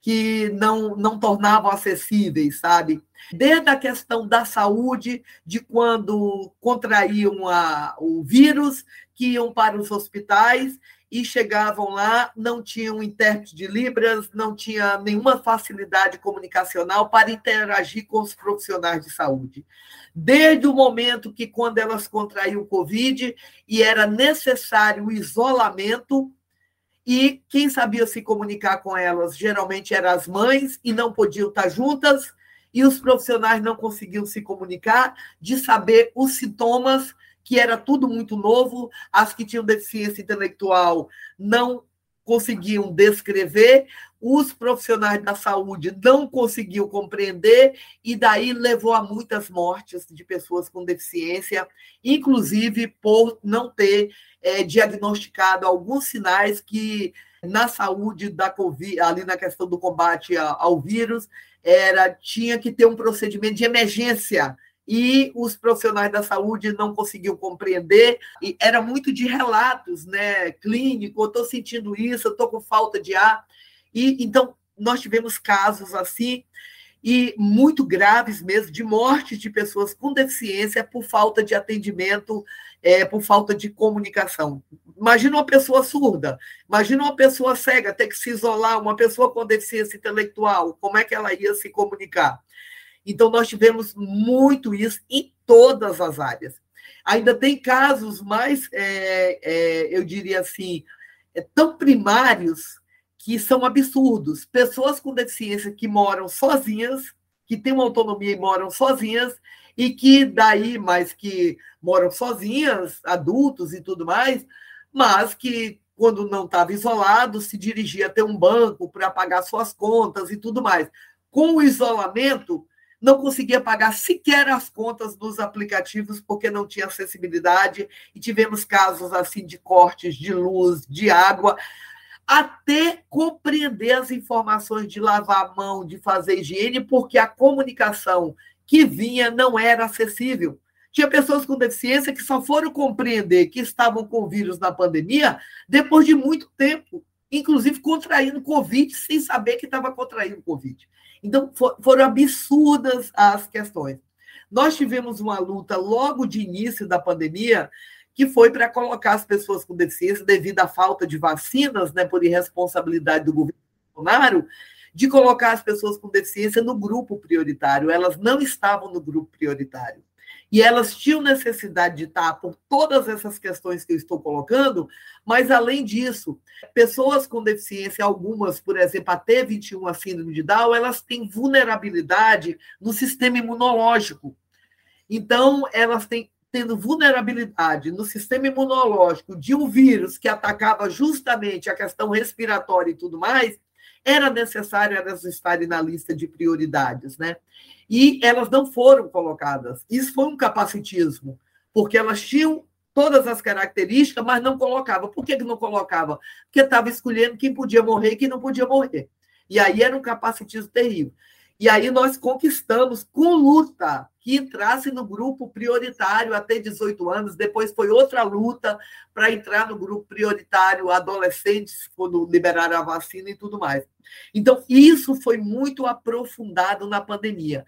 Speaker 2: que não, não tornavam acessíveis, sabe? Desde a questão da saúde, de quando contraíam a, o vírus, que iam para os hospitais e chegavam lá, não tinham intérprete de Libras, não tinha nenhuma facilidade comunicacional para interagir com os profissionais de saúde. Desde o momento que, quando elas contraíam o Covid e era necessário o isolamento, e quem sabia se comunicar com elas? Geralmente eram as mães e não podiam estar juntas, e os profissionais não conseguiam se comunicar, de saber os sintomas que era tudo muito novo, as que tinham deficiência intelectual não conseguiam descrever, os profissionais da saúde não conseguiam compreender, e daí levou a muitas mortes de pessoas com deficiência, inclusive por não ter é, diagnosticado alguns sinais que na saúde da Covid, ali na questão do combate ao vírus, era tinha que ter um procedimento de emergência e os profissionais da saúde não conseguiam compreender, e era muito de relatos né, clínicos, eu estou sentindo isso, eu estou com falta de ar. E então nós tivemos casos assim, e muito graves mesmo, de morte de pessoas com deficiência por falta de atendimento, é, por falta de comunicação. Imagina uma pessoa surda, imagina uma pessoa cega ter que se isolar, uma pessoa com deficiência intelectual, como é que ela ia se comunicar? Então, nós tivemos muito isso em todas as áreas. Ainda tem casos mais, é, é, eu diria assim, é, tão primários que são absurdos. Pessoas com deficiência que moram sozinhas, que têm uma autonomia e moram sozinhas, e que daí, mais que moram sozinhas, adultos e tudo mais, mas que quando não estava isolado, se dirigia até um banco para pagar suas contas e tudo mais. Com o isolamento, não conseguia pagar sequer as contas dos aplicativos porque não tinha acessibilidade e tivemos casos assim de cortes de luz, de água, até compreender as informações de lavar a mão, de fazer higiene, porque a comunicação que vinha não era acessível. Tinha pessoas com deficiência que só foram compreender que estavam com vírus na pandemia depois de muito tempo, inclusive contraindo Covid sem saber que estava contraindo Covid. Então, for, foram absurdas as questões. Nós tivemos uma luta logo de início da pandemia, que foi para colocar as pessoas com deficiência, devido à falta de vacinas, né, por irresponsabilidade do governo Bolsonaro, de colocar as pessoas com deficiência no grupo prioritário. Elas não estavam no grupo prioritário. E elas tinham necessidade de estar por todas essas questões que eu estou colocando, mas, além disso, pessoas com deficiência, algumas, por exemplo, até 21 a síndrome de Down, elas têm vulnerabilidade no sistema imunológico. Então, elas têm tendo vulnerabilidade no sistema imunológico de um vírus que atacava justamente a questão respiratória e tudo mais, era necessário elas estarem na lista de prioridades, né? E elas não foram colocadas. Isso foi um capacitismo, porque elas tinham todas as características, mas não colocava. Por que não colocava? Porque estava escolhendo quem podia morrer e quem não podia morrer. E aí era um capacitismo terrível. E aí nós conquistamos com luta que entrasse no grupo prioritário até 18 anos. Depois foi outra luta para entrar no grupo prioritário adolescentes, quando liberaram a vacina e tudo mais. Então, isso foi muito aprofundado na pandemia.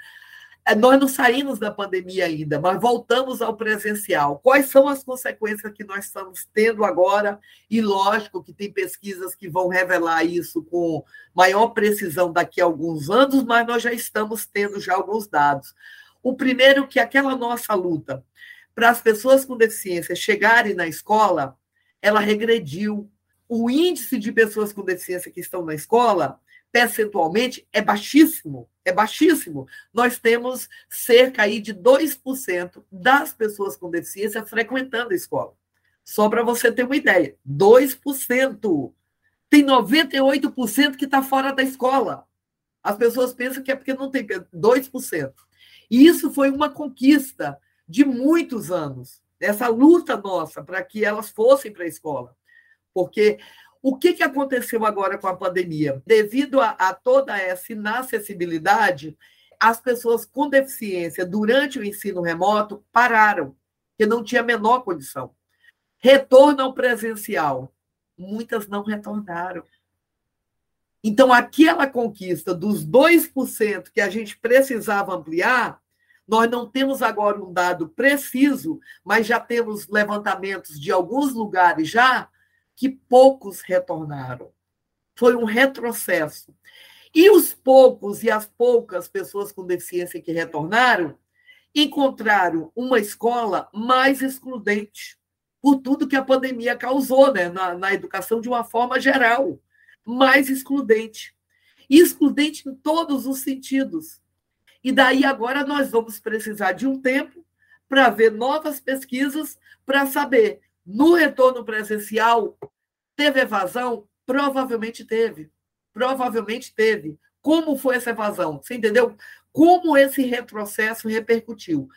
Speaker 2: É, nós não saímos da pandemia ainda, mas voltamos ao presencial. Quais são as consequências que nós estamos tendo agora? E lógico que tem pesquisas que vão revelar isso com maior precisão daqui a alguns anos, mas nós já estamos tendo já alguns dados. O primeiro que aquela nossa luta para as pessoas com deficiência chegarem na escola, ela regrediu. O índice de pessoas com deficiência que estão na escola percentualmente é baixíssimo, é baixíssimo. Nós temos cerca aí de 2% das pessoas com deficiência frequentando a escola. Só para você ter uma ideia, 2%. Tem 98% que está fora da escola. As pessoas pensam que é porque não tem 2%. E isso foi uma conquista de muitos anos, essa luta nossa para que elas fossem para a escola. Porque o que, que aconteceu agora com a pandemia? Devido a, a toda essa inacessibilidade, as pessoas com deficiência durante o ensino remoto pararam. porque não tinha a menor condição. Retorno ao presencial. Muitas não retornaram. Então, aquela conquista dos 2% que a gente precisava ampliar, nós não temos agora um dado preciso, mas já temos levantamentos de alguns lugares já que poucos retornaram. Foi um retrocesso. E os poucos e as poucas pessoas com deficiência que retornaram encontraram uma escola mais excludente por tudo que a pandemia causou né, na, na educação de uma forma geral, mais excludente. E excludente em todos os sentidos. E daí agora nós vamos precisar de um tempo para ver novas pesquisas para saber no retorno presencial teve evasão? Provavelmente teve. Provavelmente teve. Como foi essa evasão? Você entendeu? Como esse retrocesso repercutiu?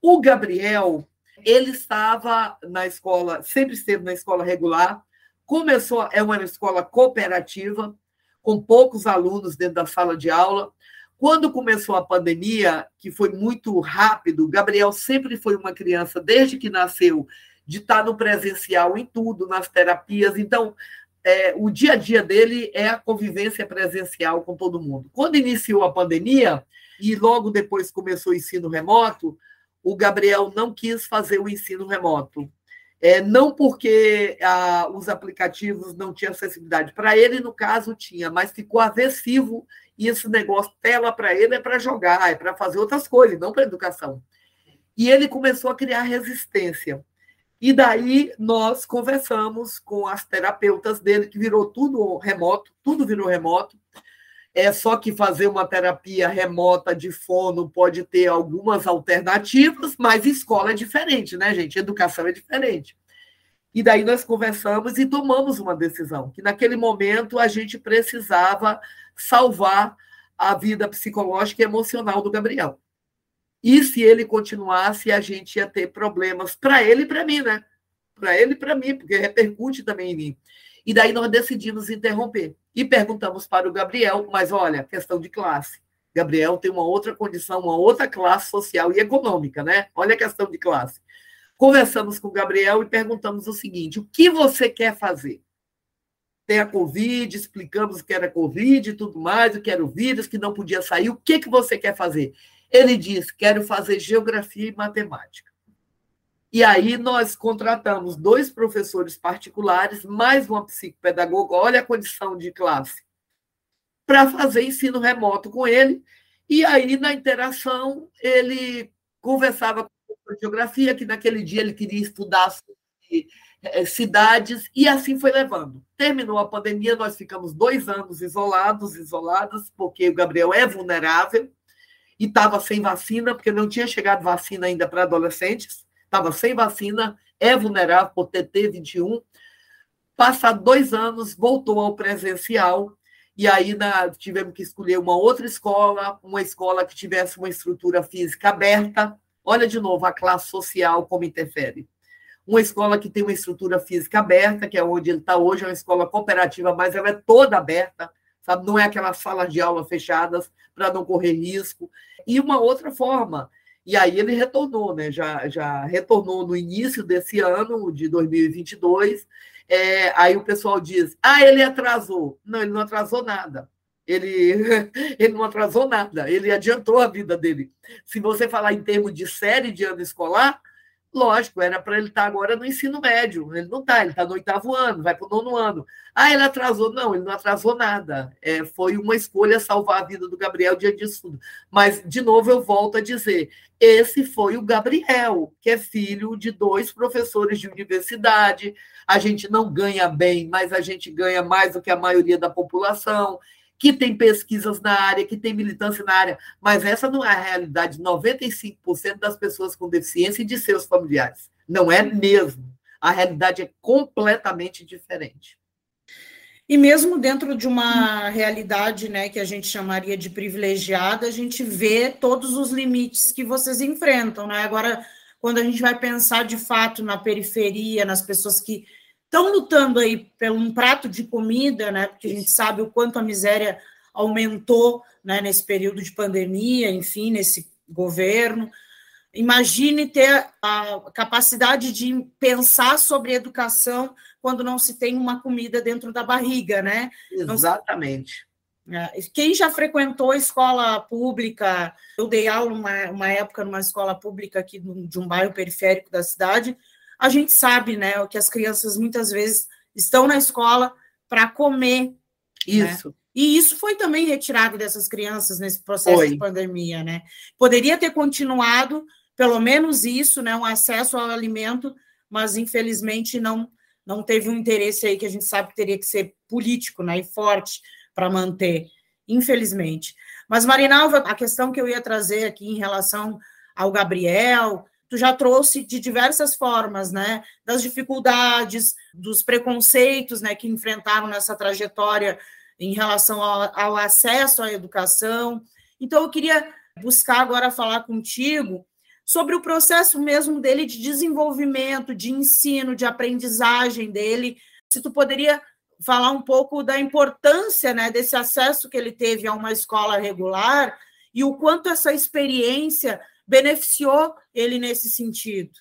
Speaker 2: O Gabriel, ele estava na escola, sempre esteve na escola regular, começou, é uma escola cooperativa, com poucos alunos dentro da sala de aula. Quando começou a pandemia, que foi muito rápido, Gabriel sempre foi uma criança, desde que nasceu, de estar no presencial em tudo, nas terapias. Então, é, o dia a dia dele é a convivência presencial com todo mundo. Quando iniciou a pandemia, e logo depois começou o ensino remoto, o Gabriel não quis fazer o ensino remoto. É, não porque ah, os aplicativos não tinham acessibilidade. Para ele, no caso, tinha, mas ficou aversivo e esse negócio, tela para ele é para jogar, é para fazer outras coisas, não para educação. E ele começou a criar resistência. E daí nós conversamos com as terapeutas dele, que virou tudo remoto, tudo virou remoto. É só que fazer uma terapia remota de fono pode ter algumas alternativas, mas escola é diferente, né, gente? Educação é diferente. E daí nós conversamos e tomamos uma decisão, que naquele momento a gente precisava salvar a vida psicológica e emocional do Gabriel. E se ele continuasse, a gente ia ter problemas para ele e para mim, né? Para ele e para mim, porque repercute também em mim. E daí nós decidimos interromper. E perguntamos para o Gabriel, mas olha, questão de classe. Gabriel tem uma outra condição, uma outra classe social e econômica, né? Olha a questão de classe. Conversamos com o Gabriel e perguntamos o seguinte: o que você quer fazer? Tem a Covid, explicamos o que era Covid e tudo mais, o que era o vírus, que não podia sair, o que, que você quer fazer? Ele diz: quero fazer geografia e matemática. E aí nós contratamos dois professores particulares, mais uma psicopedagoga, olha a condição de classe, para fazer ensino remoto com ele. E aí, na interação, ele conversava com a geografia, que naquele dia ele queria estudar eh, cidades, e assim foi levando. Terminou a pandemia, nós ficamos dois anos isolados, isolados, porque o Gabriel é vulnerável, e estava sem vacina, porque não tinha chegado vacina ainda para adolescentes, estava sem vacina, é vulnerável por TT21. Passado dois anos, voltou ao presencial, e aí na, tivemos que escolher uma outra escola, uma escola que tivesse uma estrutura física aberta. Olha de novo a classe social como interfere. Uma escola que tem uma estrutura física aberta, que é onde ele está hoje, é uma escola cooperativa, mas ela é toda aberta, sabe? Não é aquelas salas de aula fechadas para não correr risco. E uma outra forma, e aí ele retornou, né? Já, já retornou no início desse ano, de 2022. É, aí o pessoal diz: ah, ele atrasou. Não, ele não atrasou nada. Ele, ele não atrasou nada, ele adiantou a vida dele. Se você falar em termos de série de ano escolar, Lógico, era para ele estar tá agora no ensino médio. Ele não está, ele está no oitavo ano, vai para o nono ano. Ah, ele atrasou. Não, ele não atrasou nada. É, foi uma escolha salvar a vida do Gabriel diante disso tudo. Mas, de novo, eu volto a dizer: esse foi o Gabriel, que é filho de dois professores de universidade. A gente não ganha bem, mas a gente ganha mais do que a maioria da população que tem pesquisas na área, que tem militância na área, mas essa não é a realidade de 95% das pessoas com deficiência e de seus familiares. Não é mesmo. A realidade é completamente diferente.
Speaker 1: E mesmo dentro de uma realidade né, que a gente chamaria de privilegiada, a gente vê todos os limites que vocês enfrentam. Né? Agora, quando a gente vai pensar de fato na periferia, nas pessoas que estão lutando aí por um prato de comida, né? Porque a gente sabe o quanto a miséria aumentou né, nesse período de pandemia, enfim, nesse governo. Imagine ter a capacidade de pensar sobre educação quando não se tem uma comida dentro da barriga, né?
Speaker 2: Exatamente.
Speaker 1: É, quem já frequentou escola pública, eu dei aula uma, uma época numa escola pública aqui de um bairro periférico da cidade, a gente sabe, né, que as crianças muitas vezes estão na escola para comer. Né?
Speaker 2: Isso. Né?
Speaker 1: E isso foi também retirado dessas crianças nesse processo foi. de pandemia, né? Poderia ter continuado, pelo menos isso, né, um acesso ao alimento, mas infelizmente não não teve um interesse aí que a gente sabe que teria que ser político, né, e forte para manter, infelizmente. Mas Marinalva, a questão que eu ia trazer aqui em relação ao Gabriel, tu já trouxe de diversas formas, né, das dificuldades, dos preconceitos, né, que enfrentaram nessa trajetória em relação ao, ao acesso à educação. Então, eu queria buscar agora falar contigo sobre o processo mesmo dele de desenvolvimento, de ensino, de aprendizagem dele. Se tu poderia falar um pouco da importância né, desse acesso que ele teve a uma escola regular e o quanto essa experiência beneficiou ele nesse sentido.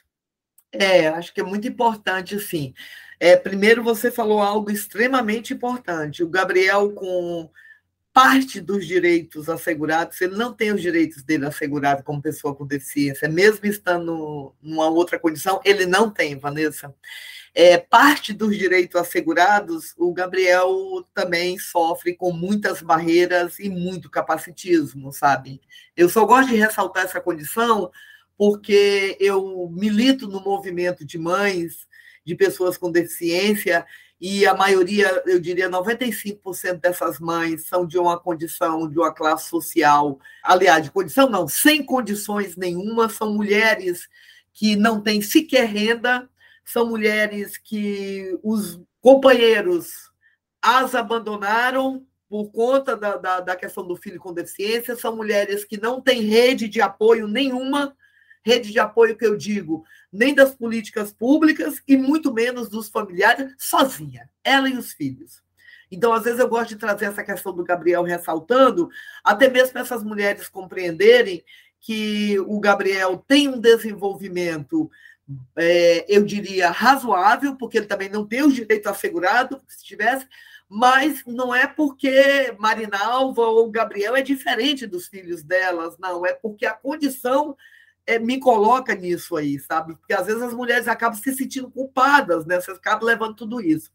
Speaker 2: É, acho que é muito importante, sim. É, primeiro, você falou algo extremamente importante. O Gabriel, com parte dos direitos assegurados, ele não tem os direitos dele assegurados como pessoa com deficiência, mesmo estando numa outra condição, ele não tem, Vanessa. É, parte dos direitos assegurados, o Gabriel também sofre com muitas barreiras e muito capacitismo, sabe? Eu só gosto de ressaltar essa condição porque eu milito no movimento de mães de pessoas com deficiência e a maioria, eu diria 95% dessas mães são de uma condição, de uma classe social, aliás, de condição não, sem condições nenhuma, são mulheres que não têm sequer renda, são mulheres que os companheiros as abandonaram por conta da, da, da questão do filho com deficiência, são mulheres que não têm rede de apoio nenhuma, rede de apoio que eu digo, nem das políticas públicas e muito menos dos familiares, sozinha, ela e os filhos. Então, às vezes, eu gosto de trazer essa questão do Gabriel ressaltando, até mesmo para essas mulheres compreenderem que o Gabriel tem um desenvolvimento, é, eu diria, razoável, porque ele também não tem o direito assegurado, se tivesse, mas não é porque Marinalva ou Gabriel é diferente dos filhos delas, não, é porque a condição é, me coloca nisso aí, sabe? Porque às vezes as mulheres acabam se sentindo culpadas, né? Você levando tudo isso.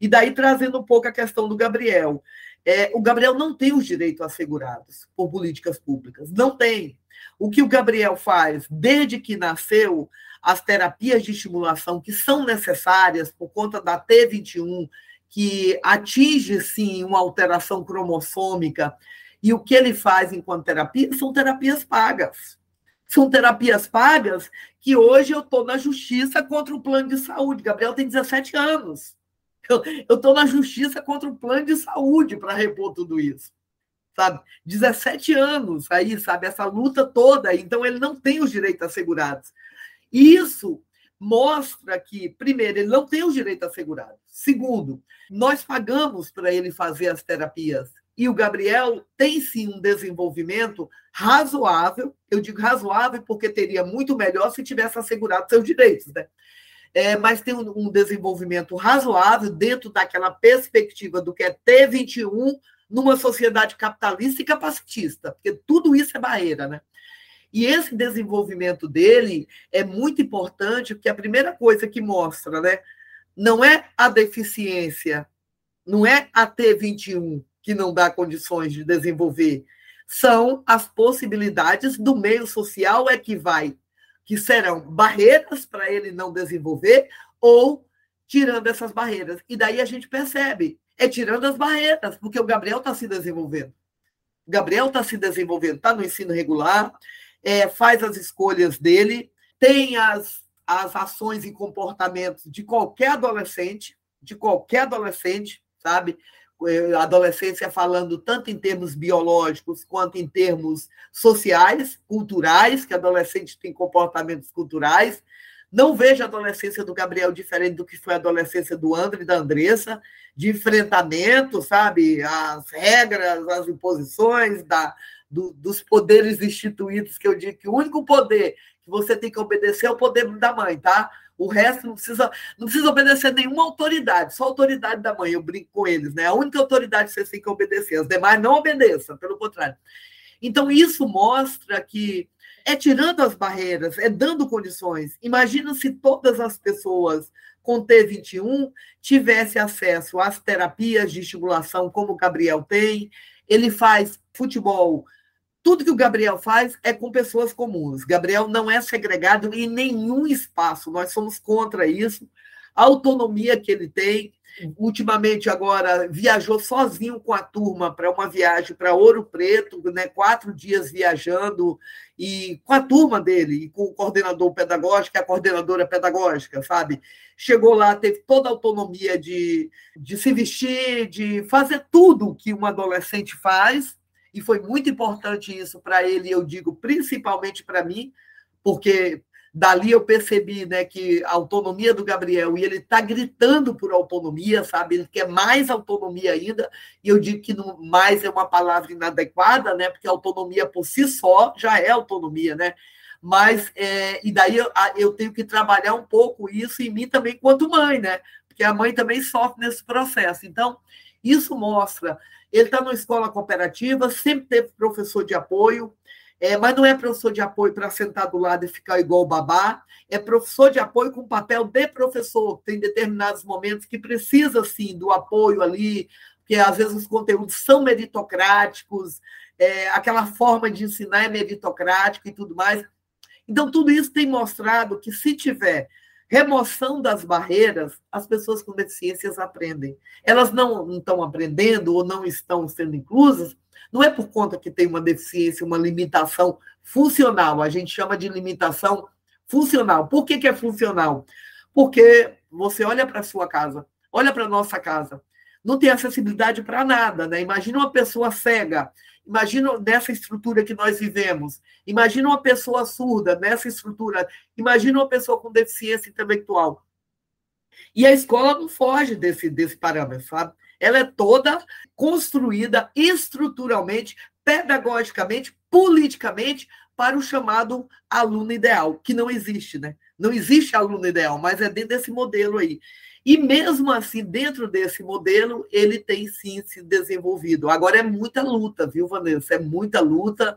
Speaker 2: E daí trazendo um pouco a questão do Gabriel. É, o Gabriel não tem os direitos assegurados por políticas públicas, não tem. O que o Gabriel faz desde que nasceu, as terapias de estimulação que são necessárias por conta da T21, que atinge sim uma alteração cromossômica, e o que ele faz enquanto terapia são terapias pagas são terapias pagas que hoje eu estou na justiça contra o plano de saúde. Gabriel tem 17 anos. Eu estou na justiça contra o plano de saúde para repor tudo isso. Sabe? 17 anos aí, sabe? Essa luta toda. Então, ele não tem os direitos assegurados. Isso mostra que, primeiro, ele não tem os direitos assegurados. Segundo, nós pagamos para ele fazer as terapias e o Gabriel tem sim um desenvolvimento razoável. Eu digo razoável porque teria muito melhor se tivesse assegurado seus direitos, né? É, mas tem um, um, desenvolvimento razoável dentro daquela perspectiva do que é T21 numa sociedade capitalista e capacitista, porque tudo isso é barreira, né? E esse desenvolvimento dele é muito importante, porque a primeira coisa que mostra, né, não é a deficiência, não é a T21, que não dá condições de desenvolver, são as possibilidades do meio social é que vai, que serão barreiras para ele não desenvolver ou tirando essas barreiras. E daí a gente percebe, é tirando as barreiras, porque o Gabriel está se desenvolvendo. O Gabriel está se desenvolvendo, está no ensino regular, é, faz as escolhas dele, tem as, as ações e comportamentos de qualquer adolescente, de qualquer adolescente, sabe? Eh, adolescência falando tanto em termos biológicos quanto em termos sociais, culturais, que adolescente tem comportamentos culturais. Não vejo a adolescência do Gabriel diferente do que foi a adolescência do André e da Andressa, de enfrentamento, sabe? As regras, as imposições da, do, dos poderes instituídos, que eu digo que o único poder que você tem que obedecer é o poder da mãe, tá? O resto não precisa, não precisa obedecer nenhuma autoridade, só a autoridade da mãe. Eu brinco com eles, né? A única autoridade que vocês têm que obedecer, as demais não obedeçam, pelo contrário. Então, isso mostra que é tirando as barreiras, é dando condições. Imagina se todas as pessoas com T21 tivessem acesso às terapias de estimulação, como o Gabriel tem. Ele faz futebol tudo que o Gabriel faz é com pessoas comuns. Gabriel não é segregado em nenhum espaço. Nós somos contra isso. A autonomia que ele tem. Ultimamente, agora, viajou sozinho com a turma para uma viagem para Ouro Preto, né? quatro dias viajando, e com a turma dele, e com o coordenador pedagógico e a coordenadora pedagógica, sabe? Chegou lá, teve toda a autonomia de, de se vestir, de fazer tudo que um adolescente faz, e foi muito importante isso para ele, eu digo principalmente para mim, porque dali eu percebi né, que a autonomia do Gabriel, e ele está gritando por autonomia, sabe? Ele quer mais autonomia ainda, e eu digo que não, mais é uma palavra inadequada, né? Porque autonomia por si só já é autonomia, né? Mas, é, e daí eu, eu tenho que trabalhar um pouco isso em mim também, quanto mãe, né? Porque a mãe também sofre nesse processo. Então, isso mostra. Ele está numa escola cooperativa, sempre teve professor de apoio, é, mas não é professor de apoio para sentar do lado e ficar igual babá, é professor de apoio com papel de professor. Tem determinados momentos que precisa, sim, do apoio ali, porque às vezes os conteúdos são meritocráticos, é, aquela forma de ensinar é meritocrática e tudo mais. Então, tudo isso tem mostrado que, se tiver remoção das barreiras, as pessoas com deficiências aprendem. Elas não estão aprendendo ou não estão sendo inclusas, não é por conta que tem uma deficiência, uma limitação funcional, a gente chama de limitação funcional. Por que, que é funcional? Porque você olha para a sua casa, olha para a nossa casa, não tem acessibilidade para nada, né? Imagina uma pessoa cega, Imagina nessa estrutura que nós vivemos. Imagina uma pessoa surda nessa estrutura. Imagina uma pessoa com deficiência intelectual. E a escola não foge desse, desse parâmetro, sabe? Ela é toda construída estruturalmente, pedagogicamente, politicamente, para o chamado aluno ideal, que não existe, né? Não existe aluno ideal, mas é dentro desse modelo aí. E mesmo assim, dentro desse modelo, ele tem sim se desenvolvido. Agora é muita luta, viu, Vanessa? É muita luta,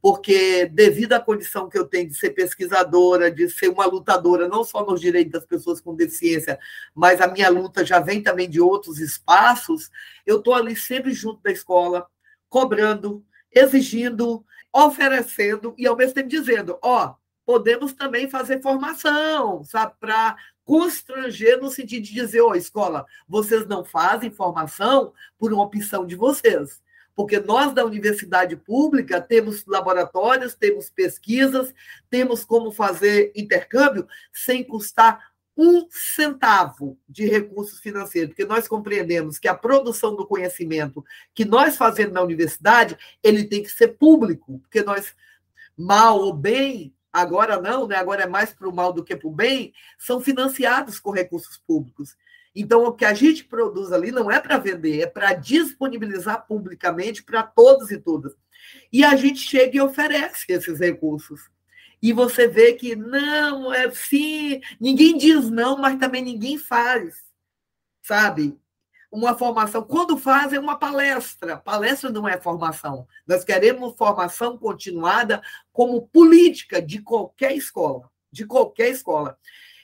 Speaker 2: porque devido à condição que eu tenho de ser pesquisadora, de ser uma lutadora, não só nos direitos das pessoas com deficiência, mas a minha luta já vem também de outros espaços, eu estou ali sempre junto da escola, cobrando, exigindo, oferecendo e ao mesmo tempo dizendo, ó, oh, podemos também fazer formação, sabe, para constranger no sentido de dizer, ô oh, escola, vocês não fazem formação por uma opção de vocês. Porque nós da universidade pública temos laboratórios, temos pesquisas, temos como fazer intercâmbio sem custar um centavo de recursos financeiros, porque nós compreendemos que a produção do conhecimento que nós fazemos na universidade, ele tem que ser público, porque nós, mal ou bem, agora não, né? agora é mais para o mal do que para o bem, são financiados com recursos públicos. Então, o que a gente produz ali não é para vender, é para disponibilizar publicamente para todos e todas. E a gente chega e oferece esses recursos. E você vê que não, é sim, ninguém diz não, mas também ninguém faz, sabe? Uma formação. Quando fazem uma palestra, palestra não é formação. Nós queremos formação continuada como política de qualquer escola, de qualquer escola.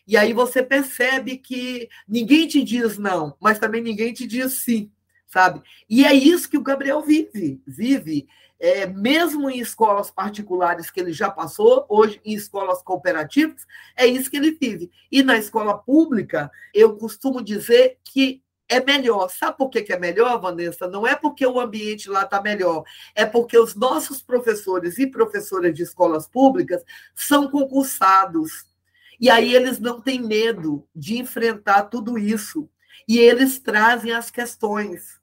Speaker 2: E aí você percebe que ninguém te diz não, mas também ninguém te diz sim, sabe? E é isso que o Gabriel vive, vive. É, mesmo em escolas particulares que ele já passou, hoje em escolas cooperativas, é isso que ele vive. E na escola pública, eu costumo dizer que é melhor. Sabe por que é melhor, Vanessa? Não é porque o ambiente lá está melhor, é porque os nossos professores e professoras de escolas públicas são concursados. E aí eles não têm medo de enfrentar tudo isso. E eles trazem as questões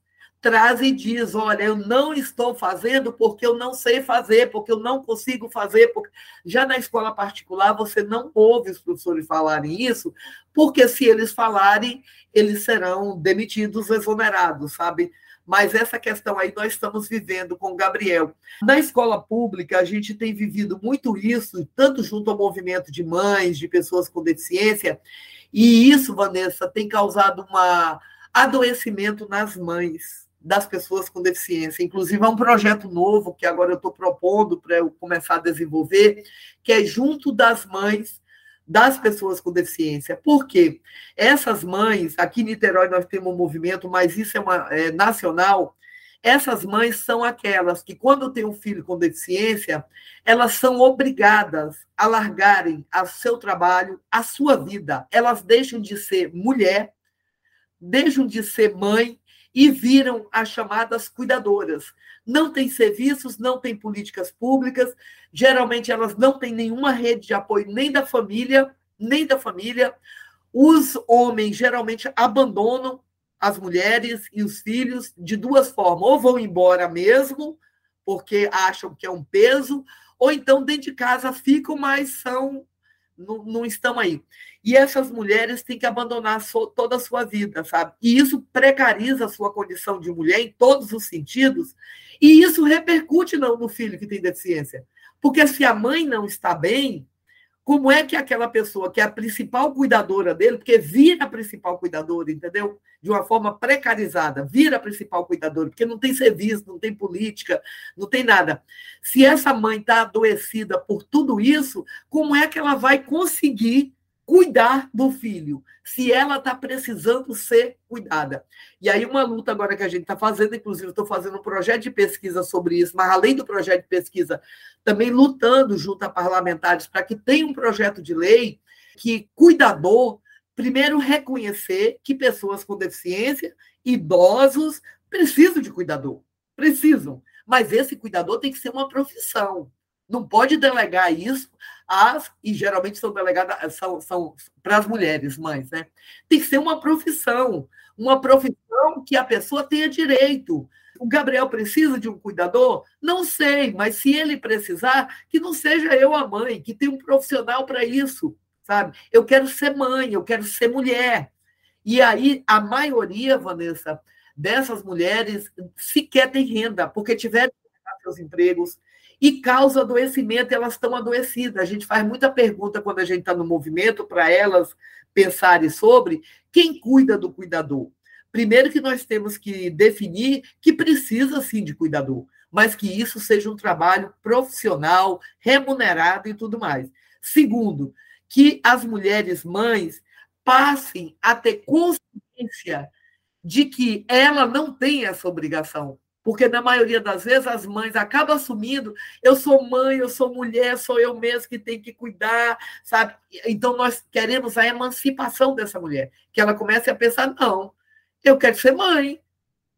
Speaker 2: traz e diz: olha, eu não estou fazendo porque eu não sei fazer, porque eu não consigo fazer. Porque... Já na escola particular, você não ouve os professores falarem isso, porque se eles falarem, eles serão demitidos, exonerados, sabe? mas essa questão aí nós estamos vivendo com o Gabriel. Na escola pública, a gente tem vivido muito isso, tanto junto ao movimento de mães, de pessoas com deficiência, e isso, Vanessa, tem causado um adoecimento nas mães das pessoas com deficiência. Inclusive, é um projeto novo que agora eu estou propondo para eu começar a desenvolver, que é junto das mães das pessoas com deficiência. Por quê? Essas mães, aqui em Niterói nós temos um movimento, mas isso é, uma, é nacional, essas mães são aquelas que, quando tem um filho com deficiência, elas são obrigadas a largarem o seu trabalho, a sua vida. Elas deixam de ser mulher, deixam de ser mãe e viram as chamadas cuidadoras. Não tem serviços, não tem políticas públicas, geralmente elas não têm nenhuma rede de apoio nem da família, nem da família. Os homens geralmente abandonam as mulheres e os filhos de duas formas: ou vão embora mesmo, porque acham que é um peso, ou então dentro de casa ficam, mas são não, não estão aí. E essas mulheres têm que abandonar toda a sua vida, sabe? E isso precariza a sua condição de mulher em todos os sentidos, e isso repercute no, no filho que tem deficiência. Porque se a mãe não está bem, como é que aquela pessoa que é a principal cuidadora dele, porque vira a principal cuidadora, entendeu? De uma forma precarizada, vira a principal cuidadora, porque não tem serviço, não tem política, não tem nada. Se essa mãe está adoecida por tudo isso, como é que ela vai conseguir cuidar do filho, se ela está precisando ser cuidada. E aí, uma luta agora que a gente está fazendo, inclusive, estou fazendo um projeto de pesquisa sobre isso, mas além do projeto de pesquisa, também lutando junto a parlamentares para que tenha um projeto de lei que cuidador, primeiro, reconhecer que pessoas com deficiência, idosos, precisam de cuidador. Precisam. Mas esse cuidador tem que ser uma profissão. Não pode delegar isso às, e geralmente são delegadas, são, são para as mulheres, mães, né? Tem que ser uma profissão, uma profissão que a pessoa tenha direito. O Gabriel precisa de um cuidador? Não sei, mas se ele precisar, que não seja eu a mãe, que tenha um profissional para isso, sabe? Eu quero ser mãe, eu quero ser mulher. E aí, a maioria, Vanessa, dessas mulheres sequer tem renda, porque tiveram que seus empregos, e causa adoecimento, elas estão adoecidas. A gente faz muita pergunta quando a gente está no movimento para elas pensarem sobre quem cuida do cuidador. Primeiro que nós temos que definir que precisa sim de cuidador, mas que isso seja um trabalho profissional, remunerado e tudo mais. Segundo, que as mulheres mães passem a ter consciência de que ela não tem essa obrigação porque na maioria das vezes as mães acabam assumindo, eu sou mãe, eu sou mulher, sou eu mesmo que tenho que cuidar, sabe? Então nós queremos a emancipação dessa mulher, que ela comece a pensar, não, eu quero ser mãe,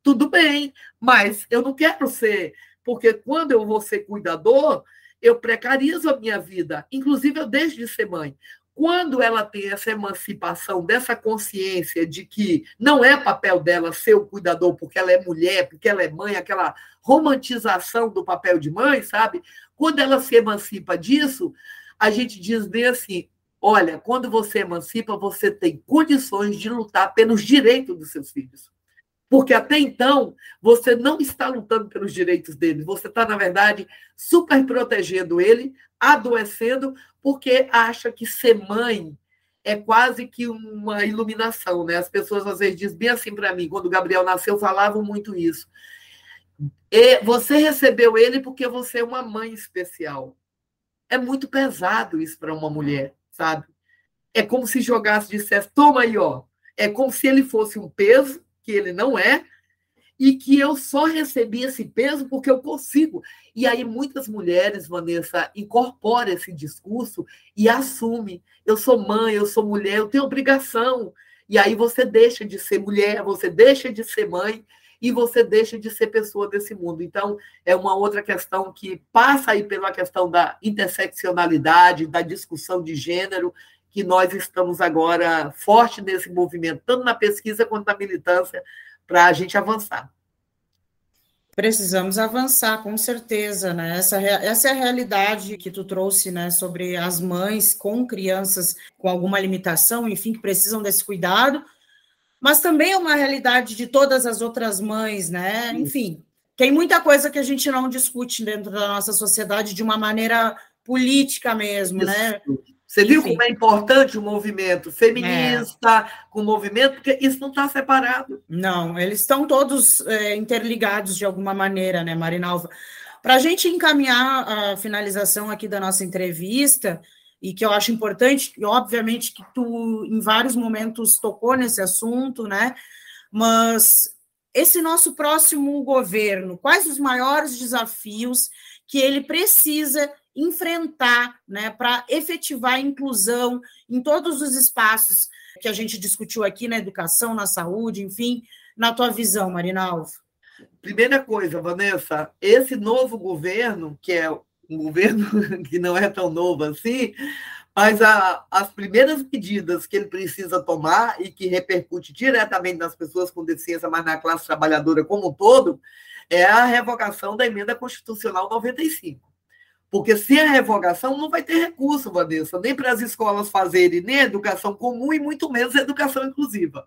Speaker 2: tudo bem, mas eu não quero ser, porque quando eu vou ser cuidador, eu precarizo a minha vida, inclusive eu deixo de ser mãe. Quando ela tem essa emancipação, dessa consciência de que não é papel dela ser o cuidador porque ela é mulher, porque ela é mãe, aquela romantização do papel de mãe, sabe? Quando ela se emancipa disso, a gente diz bem assim: olha, quando você emancipa, você tem condições de lutar pelos direitos dos seus filhos. Porque até então, você não está lutando pelos direitos dele, você está, na verdade, super protegendo ele, adoecendo, porque acha que ser mãe é quase que uma iluminação, né? As pessoas às vezes dizem bem assim para mim, quando o Gabriel nasceu, falavam muito isso. E você recebeu ele porque você é uma mãe especial. É muito pesado isso para uma mulher, sabe? É como se jogasse, dissesse, toma aí, ó. É como se ele fosse um peso, que ele não é, e que eu só recebi esse peso porque eu consigo. E aí muitas mulheres, Vanessa, incorporam esse discurso e assume. Eu sou mãe, eu sou mulher, eu tenho obrigação. E aí você deixa de ser mulher, você deixa de ser mãe e você deixa de ser pessoa desse mundo. Então, é uma outra questão que passa aí pela questão da interseccionalidade, da discussão de gênero, que nós estamos agora forte nesse movimento, tanto na pesquisa quanto na militância, para a gente avançar.
Speaker 1: Precisamos avançar, com certeza, né? Essa, essa é a realidade que tu trouxe, né? Sobre as mães com crianças com alguma limitação, enfim, que precisam desse cuidado, mas também é uma realidade de todas as outras mães, né? Enfim, tem muita coisa que a gente não discute dentro da nossa sociedade de uma maneira política mesmo, né?
Speaker 2: isso. né? Você viu como é importante o movimento feminista, é. com o movimento, porque isso não está separado.
Speaker 1: Não, eles estão todos é, interligados de alguma maneira, né, Marinalva? Para a gente encaminhar a finalização aqui da nossa entrevista, e que eu acho importante, e obviamente que tu em vários momentos tocou nesse assunto, né? Mas esse nosso próximo governo, quais os maiores desafios que ele precisa enfrentar, né, para efetivar a inclusão em todos os espaços que a gente discutiu aqui na educação, na saúde, enfim, na tua visão, Marinalvo?
Speaker 2: Primeira coisa, Vanessa, esse novo governo, que é um governo que não é tão novo assim, mas a, as primeiras medidas que ele precisa tomar e que repercute diretamente nas pessoas com deficiência, mas na classe trabalhadora como um todo, é a revogação da emenda constitucional 95. Porque sem a revogação não vai ter recurso, Vanessa, nem para as escolas fazerem nem educação comum e muito menos educação inclusiva.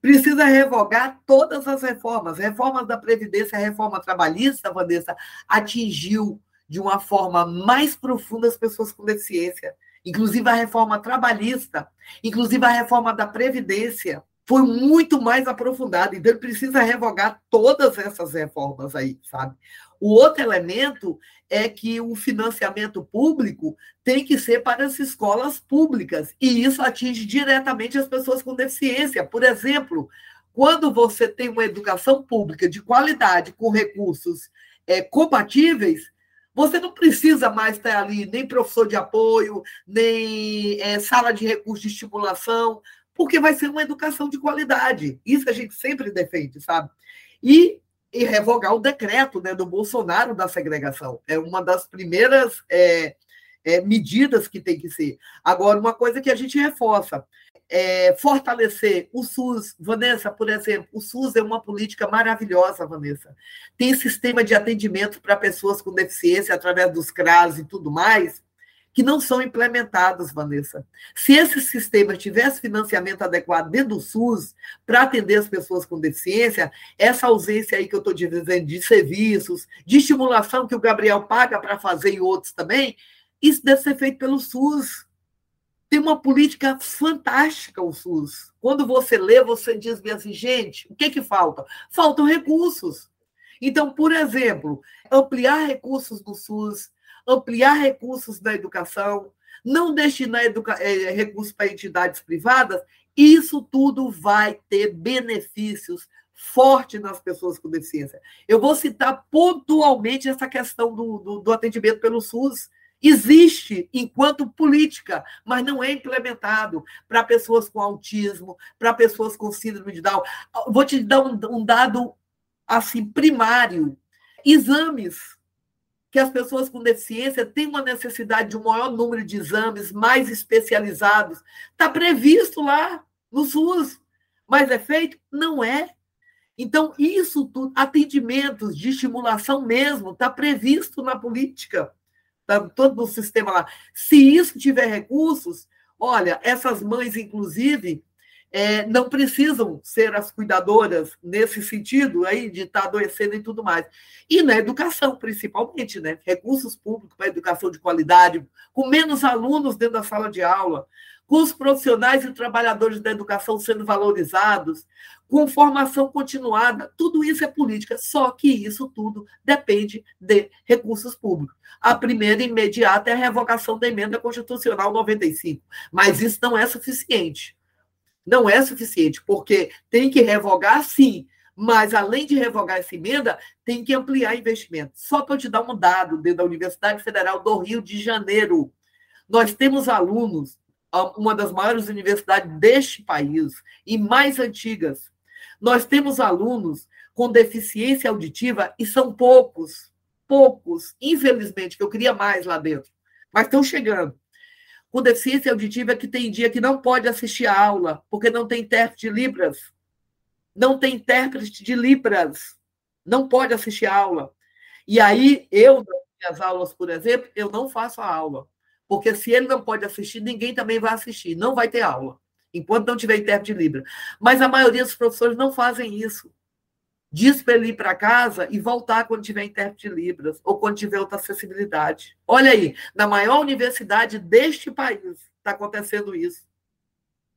Speaker 2: Precisa revogar todas as reformas. Reformas da Previdência, a reforma trabalhista, Vanessa, atingiu de uma forma mais profunda as pessoas com deficiência. Inclusive a reforma trabalhista, inclusive a reforma da Previdência, foi muito mais aprofundada. Então, ele precisa revogar todas essas reformas aí, sabe? O outro elemento é que o financiamento público tem que ser para as escolas públicas, e isso atinge diretamente as pessoas com deficiência. Por exemplo, quando você tem uma educação pública de qualidade, com recursos é, compatíveis, você não precisa mais ter ali nem professor de apoio, nem é, sala de recursos de estimulação, porque vai ser uma educação de qualidade. Isso a gente sempre defende, sabe? E, e revogar o decreto né, do Bolsonaro da segregação. É uma das primeiras é, é, medidas que tem que ser. Agora, uma coisa que a gente reforça é, fortalecer o SUS. Vanessa, por exemplo, o SUS é uma política maravilhosa, Vanessa. Tem sistema de atendimento para pessoas com deficiência através dos CRAS e tudo mais, que não são implementados, Vanessa. Se esse sistema tivesse financiamento adequado dentro do SUS para atender as pessoas com deficiência, essa ausência aí que eu estou dizendo de serviços, de estimulação que o Gabriel paga para fazer e outros também, isso deve ser feito pelo SUS tem uma política fantástica o SUS. Quando você lê, você diz bem assim, gente, o que, que falta? Faltam recursos. Então, por exemplo, ampliar recursos do SUS, ampliar recursos da educação, não destinar educa eh, recursos para entidades privadas, isso tudo vai ter benefícios fortes nas pessoas com deficiência. Eu vou citar pontualmente essa questão do, do, do atendimento pelo SUS existe enquanto política, mas não é implementado para pessoas com autismo, para pessoas com síndrome de Down. Vou te dar um, um dado assim primário: exames que as pessoas com deficiência têm uma necessidade de um maior número de exames mais especializados. Está previsto lá no SUS, mas é feito? Não é. Então, isso tudo, atendimentos de estimulação mesmo, está previsto na política tá todo no sistema lá. Se isso tiver recursos, olha, essas mães, inclusive, é, não precisam ser as cuidadoras nesse sentido aí de estar tá adoecendo e tudo mais. E na educação, principalmente, né? Recursos públicos para educação de qualidade, com menos alunos dentro da sala de aula, com os profissionais e trabalhadores da educação sendo valorizados, com formação continuada, tudo isso é política, só que isso tudo depende de recursos públicos. A primeira imediata é a revogação da emenda constitucional 95, mas isso não é suficiente. Não é suficiente, porque tem que revogar sim, mas além de revogar essa emenda, tem que ampliar investimento. Só para eu te dar um dado da Universidade Federal do Rio de Janeiro, nós temos alunos uma das maiores universidades deste país e mais antigas. Nós temos alunos com deficiência auditiva e são poucos, poucos, infelizmente, que eu queria mais lá dentro, mas estão chegando. Com deficiência auditiva que tem dia que não pode assistir a aula, porque não tem intérprete de Libras. Não tem intérprete de Libras. Não pode assistir a aula. E aí, eu, nas aulas, por exemplo, eu não faço a aula. Porque se ele não pode assistir, ninguém também vai assistir, não vai ter aula. enquanto não tiver intérprete de Libras. Mas a maioria dos professores não fazem isso. Diz para ele ir para casa e voltar quando tiver intérprete de Libras ou quando tiver outra acessibilidade. Olha aí, na maior universidade deste país está acontecendo isso.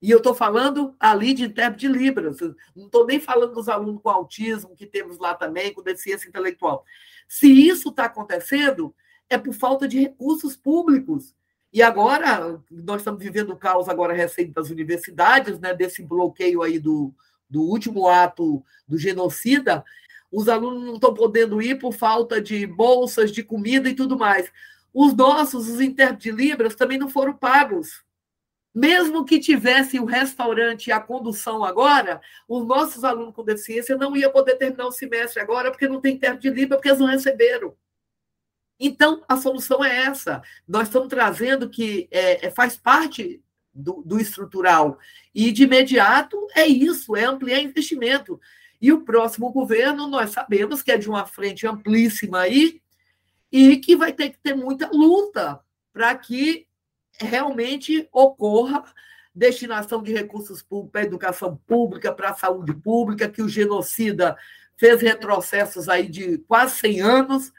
Speaker 2: E eu estou falando ali de intérprete de Libras. Não estou nem falando dos alunos com autismo que temos lá também, com deficiência intelectual. Se isso está acontecendo, é por falta de recursos públicos. E agora, nós estamos vivendo o caos agora recente das universidades, né, desse bloqueio aí do, do último ato do genocida, os alunos não estão podendo ir por falta de bolsas, de comida e tudo mais. Os nossos, os intérpretes de Libras, também não foram pagos. Mesmo que tivesse o restaurante e a condução agora, os nossos alunos com deficiência não iam poder terminar o semestre agora, porque não tem intérprete de Libras, porque eles não receberam. Então, a solução é essa. Nós estamos trazendo que é, é, faz parte do, do, estrutural. E, de imediato, é isso, é ampliar investimento. E o próximo governo, nós sabemos que é de uma frente amplíssima aí, e que vai ter que ter muita luta para que realmente ocorra destinação de recursos públicos para a educação pública, para a saúde pública, que o genocida fez retrocessos aí de quase 100 anos,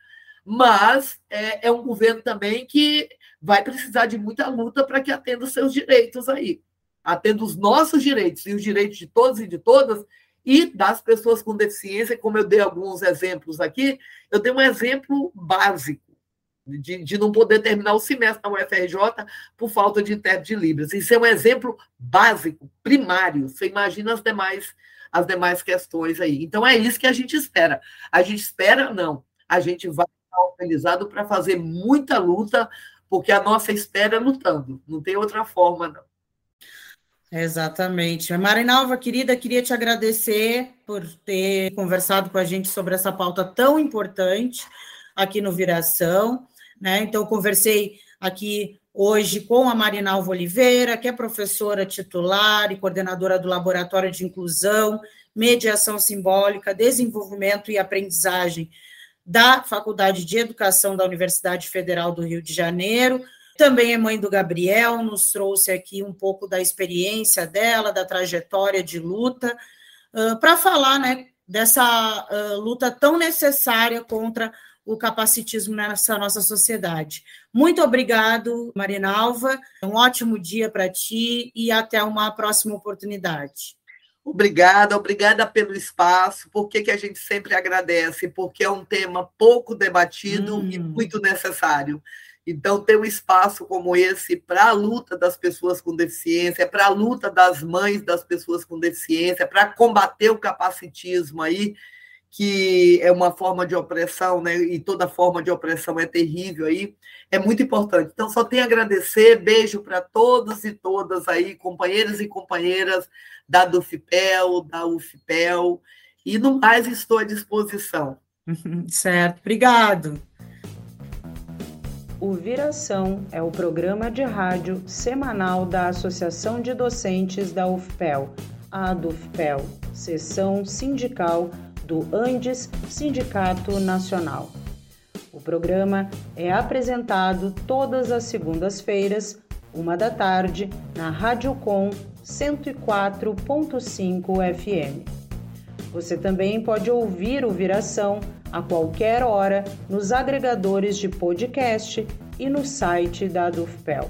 Speaker 2: mas é, é um governo também que vai precisar de muita luta para que atenda os seus direitos aí. Atenda os nossos direitos e os direitos de todos e de todas e das pessoas com deficiência, como eu dei alguns exemplos aqui, eu dei um exemplo básico de, de não poder terminar o semestre na UFRJ por falta de intérprete de Libras. Isso é um exemplo básico, primário. Você imagina as demais, as demais questões aí. Então, é isso que a gente espera. A gente espera, não. A gente vai organizado para fazer muita luta, porque a nossa espera é lutando, não tem outra forma, não.
Speaker 1: Exatamente. Marinalva, querida, queria te agradecer por ter conversado com a gente sobre essa pauta tão importante aqui no Viração. Né? Então, conversei aqui hoje com a Marinalva Oliveira, que é professora titular e coordenadora do Laboratório de Inclusão, Mediação Simbólica, Desenvolvimento e Aprendizagem da Faculdade de Educação da Universidade Federal do Rio de Janeiro. Também é mãe do Gabriel, nos trouxe aqui um pouco da experiência dela, da trajetória de luta, para falar né, dessa luta tão necessária contra o capacitismo nessa nossa sociedade. Muito obrigado, Marinalva. Um ótimo dia para ti e até uma próxima oportunidade.
Speaker 2: Obrigada, obrigada pelo espaço. Por que, que a gente sempre agradece? Porque é um tema pouco debatido hum. e muito necessário. Então, ter um espaço como esse para a luta das pessoas com deficiência, para a luta das mães das pessoas com deficiência, para combater o capacitismo aí, que é uma forma de opressão, né? E toda forma de opressão é terrível aí, é muito importante. Então, só tenho a agradecer, beijo para todos e todas aí, companheiros e companheiras da DUFPEL, da UFPEL, e no mais estou à disposição.
Speaker 1: Certo, obrigado.
Speaker 3: O Viração é o programa de rádio semanal da Associação de Docentes da UFPEL, a DUFPEL, seção sindical do Andes Sindicato Nacional. O programa é apresentado todas as segundas-feiras, uma da tarde, na Rádio Com 104.5 FM. Você também pode ouvir o Viração a qualquer hora nos agregadores de podcast e no site da Dufpel.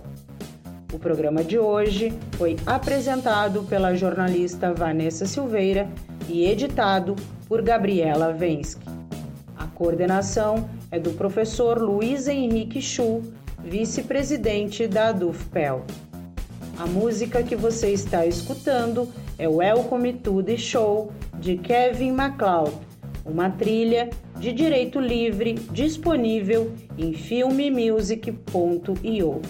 Speaker 3: O programa de hoje foi apresentado pela jornalista Vanessa Silveira e editado por Gabriela Vensky. A coordenação é do professor Luiz Henrique Chu, vice-presidente da DUFPEL. A música que você está escutando é Welcome to the Show de Kevin MacLeod, uma trilha de direito livre disponível em filmemusic.io.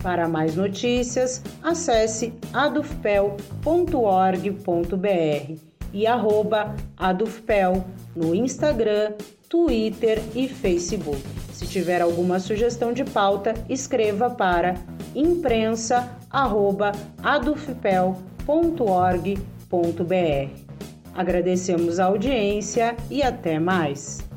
Speaker 3: Para mais notícias, acesse adufpel.org.br e arroba adufpel no Instagram, Twitter e Facebook. Se tiver alguma sugestão de pauta, escreva para imprensa@adufpel.org.br. Agradecemos a audiência e até mais.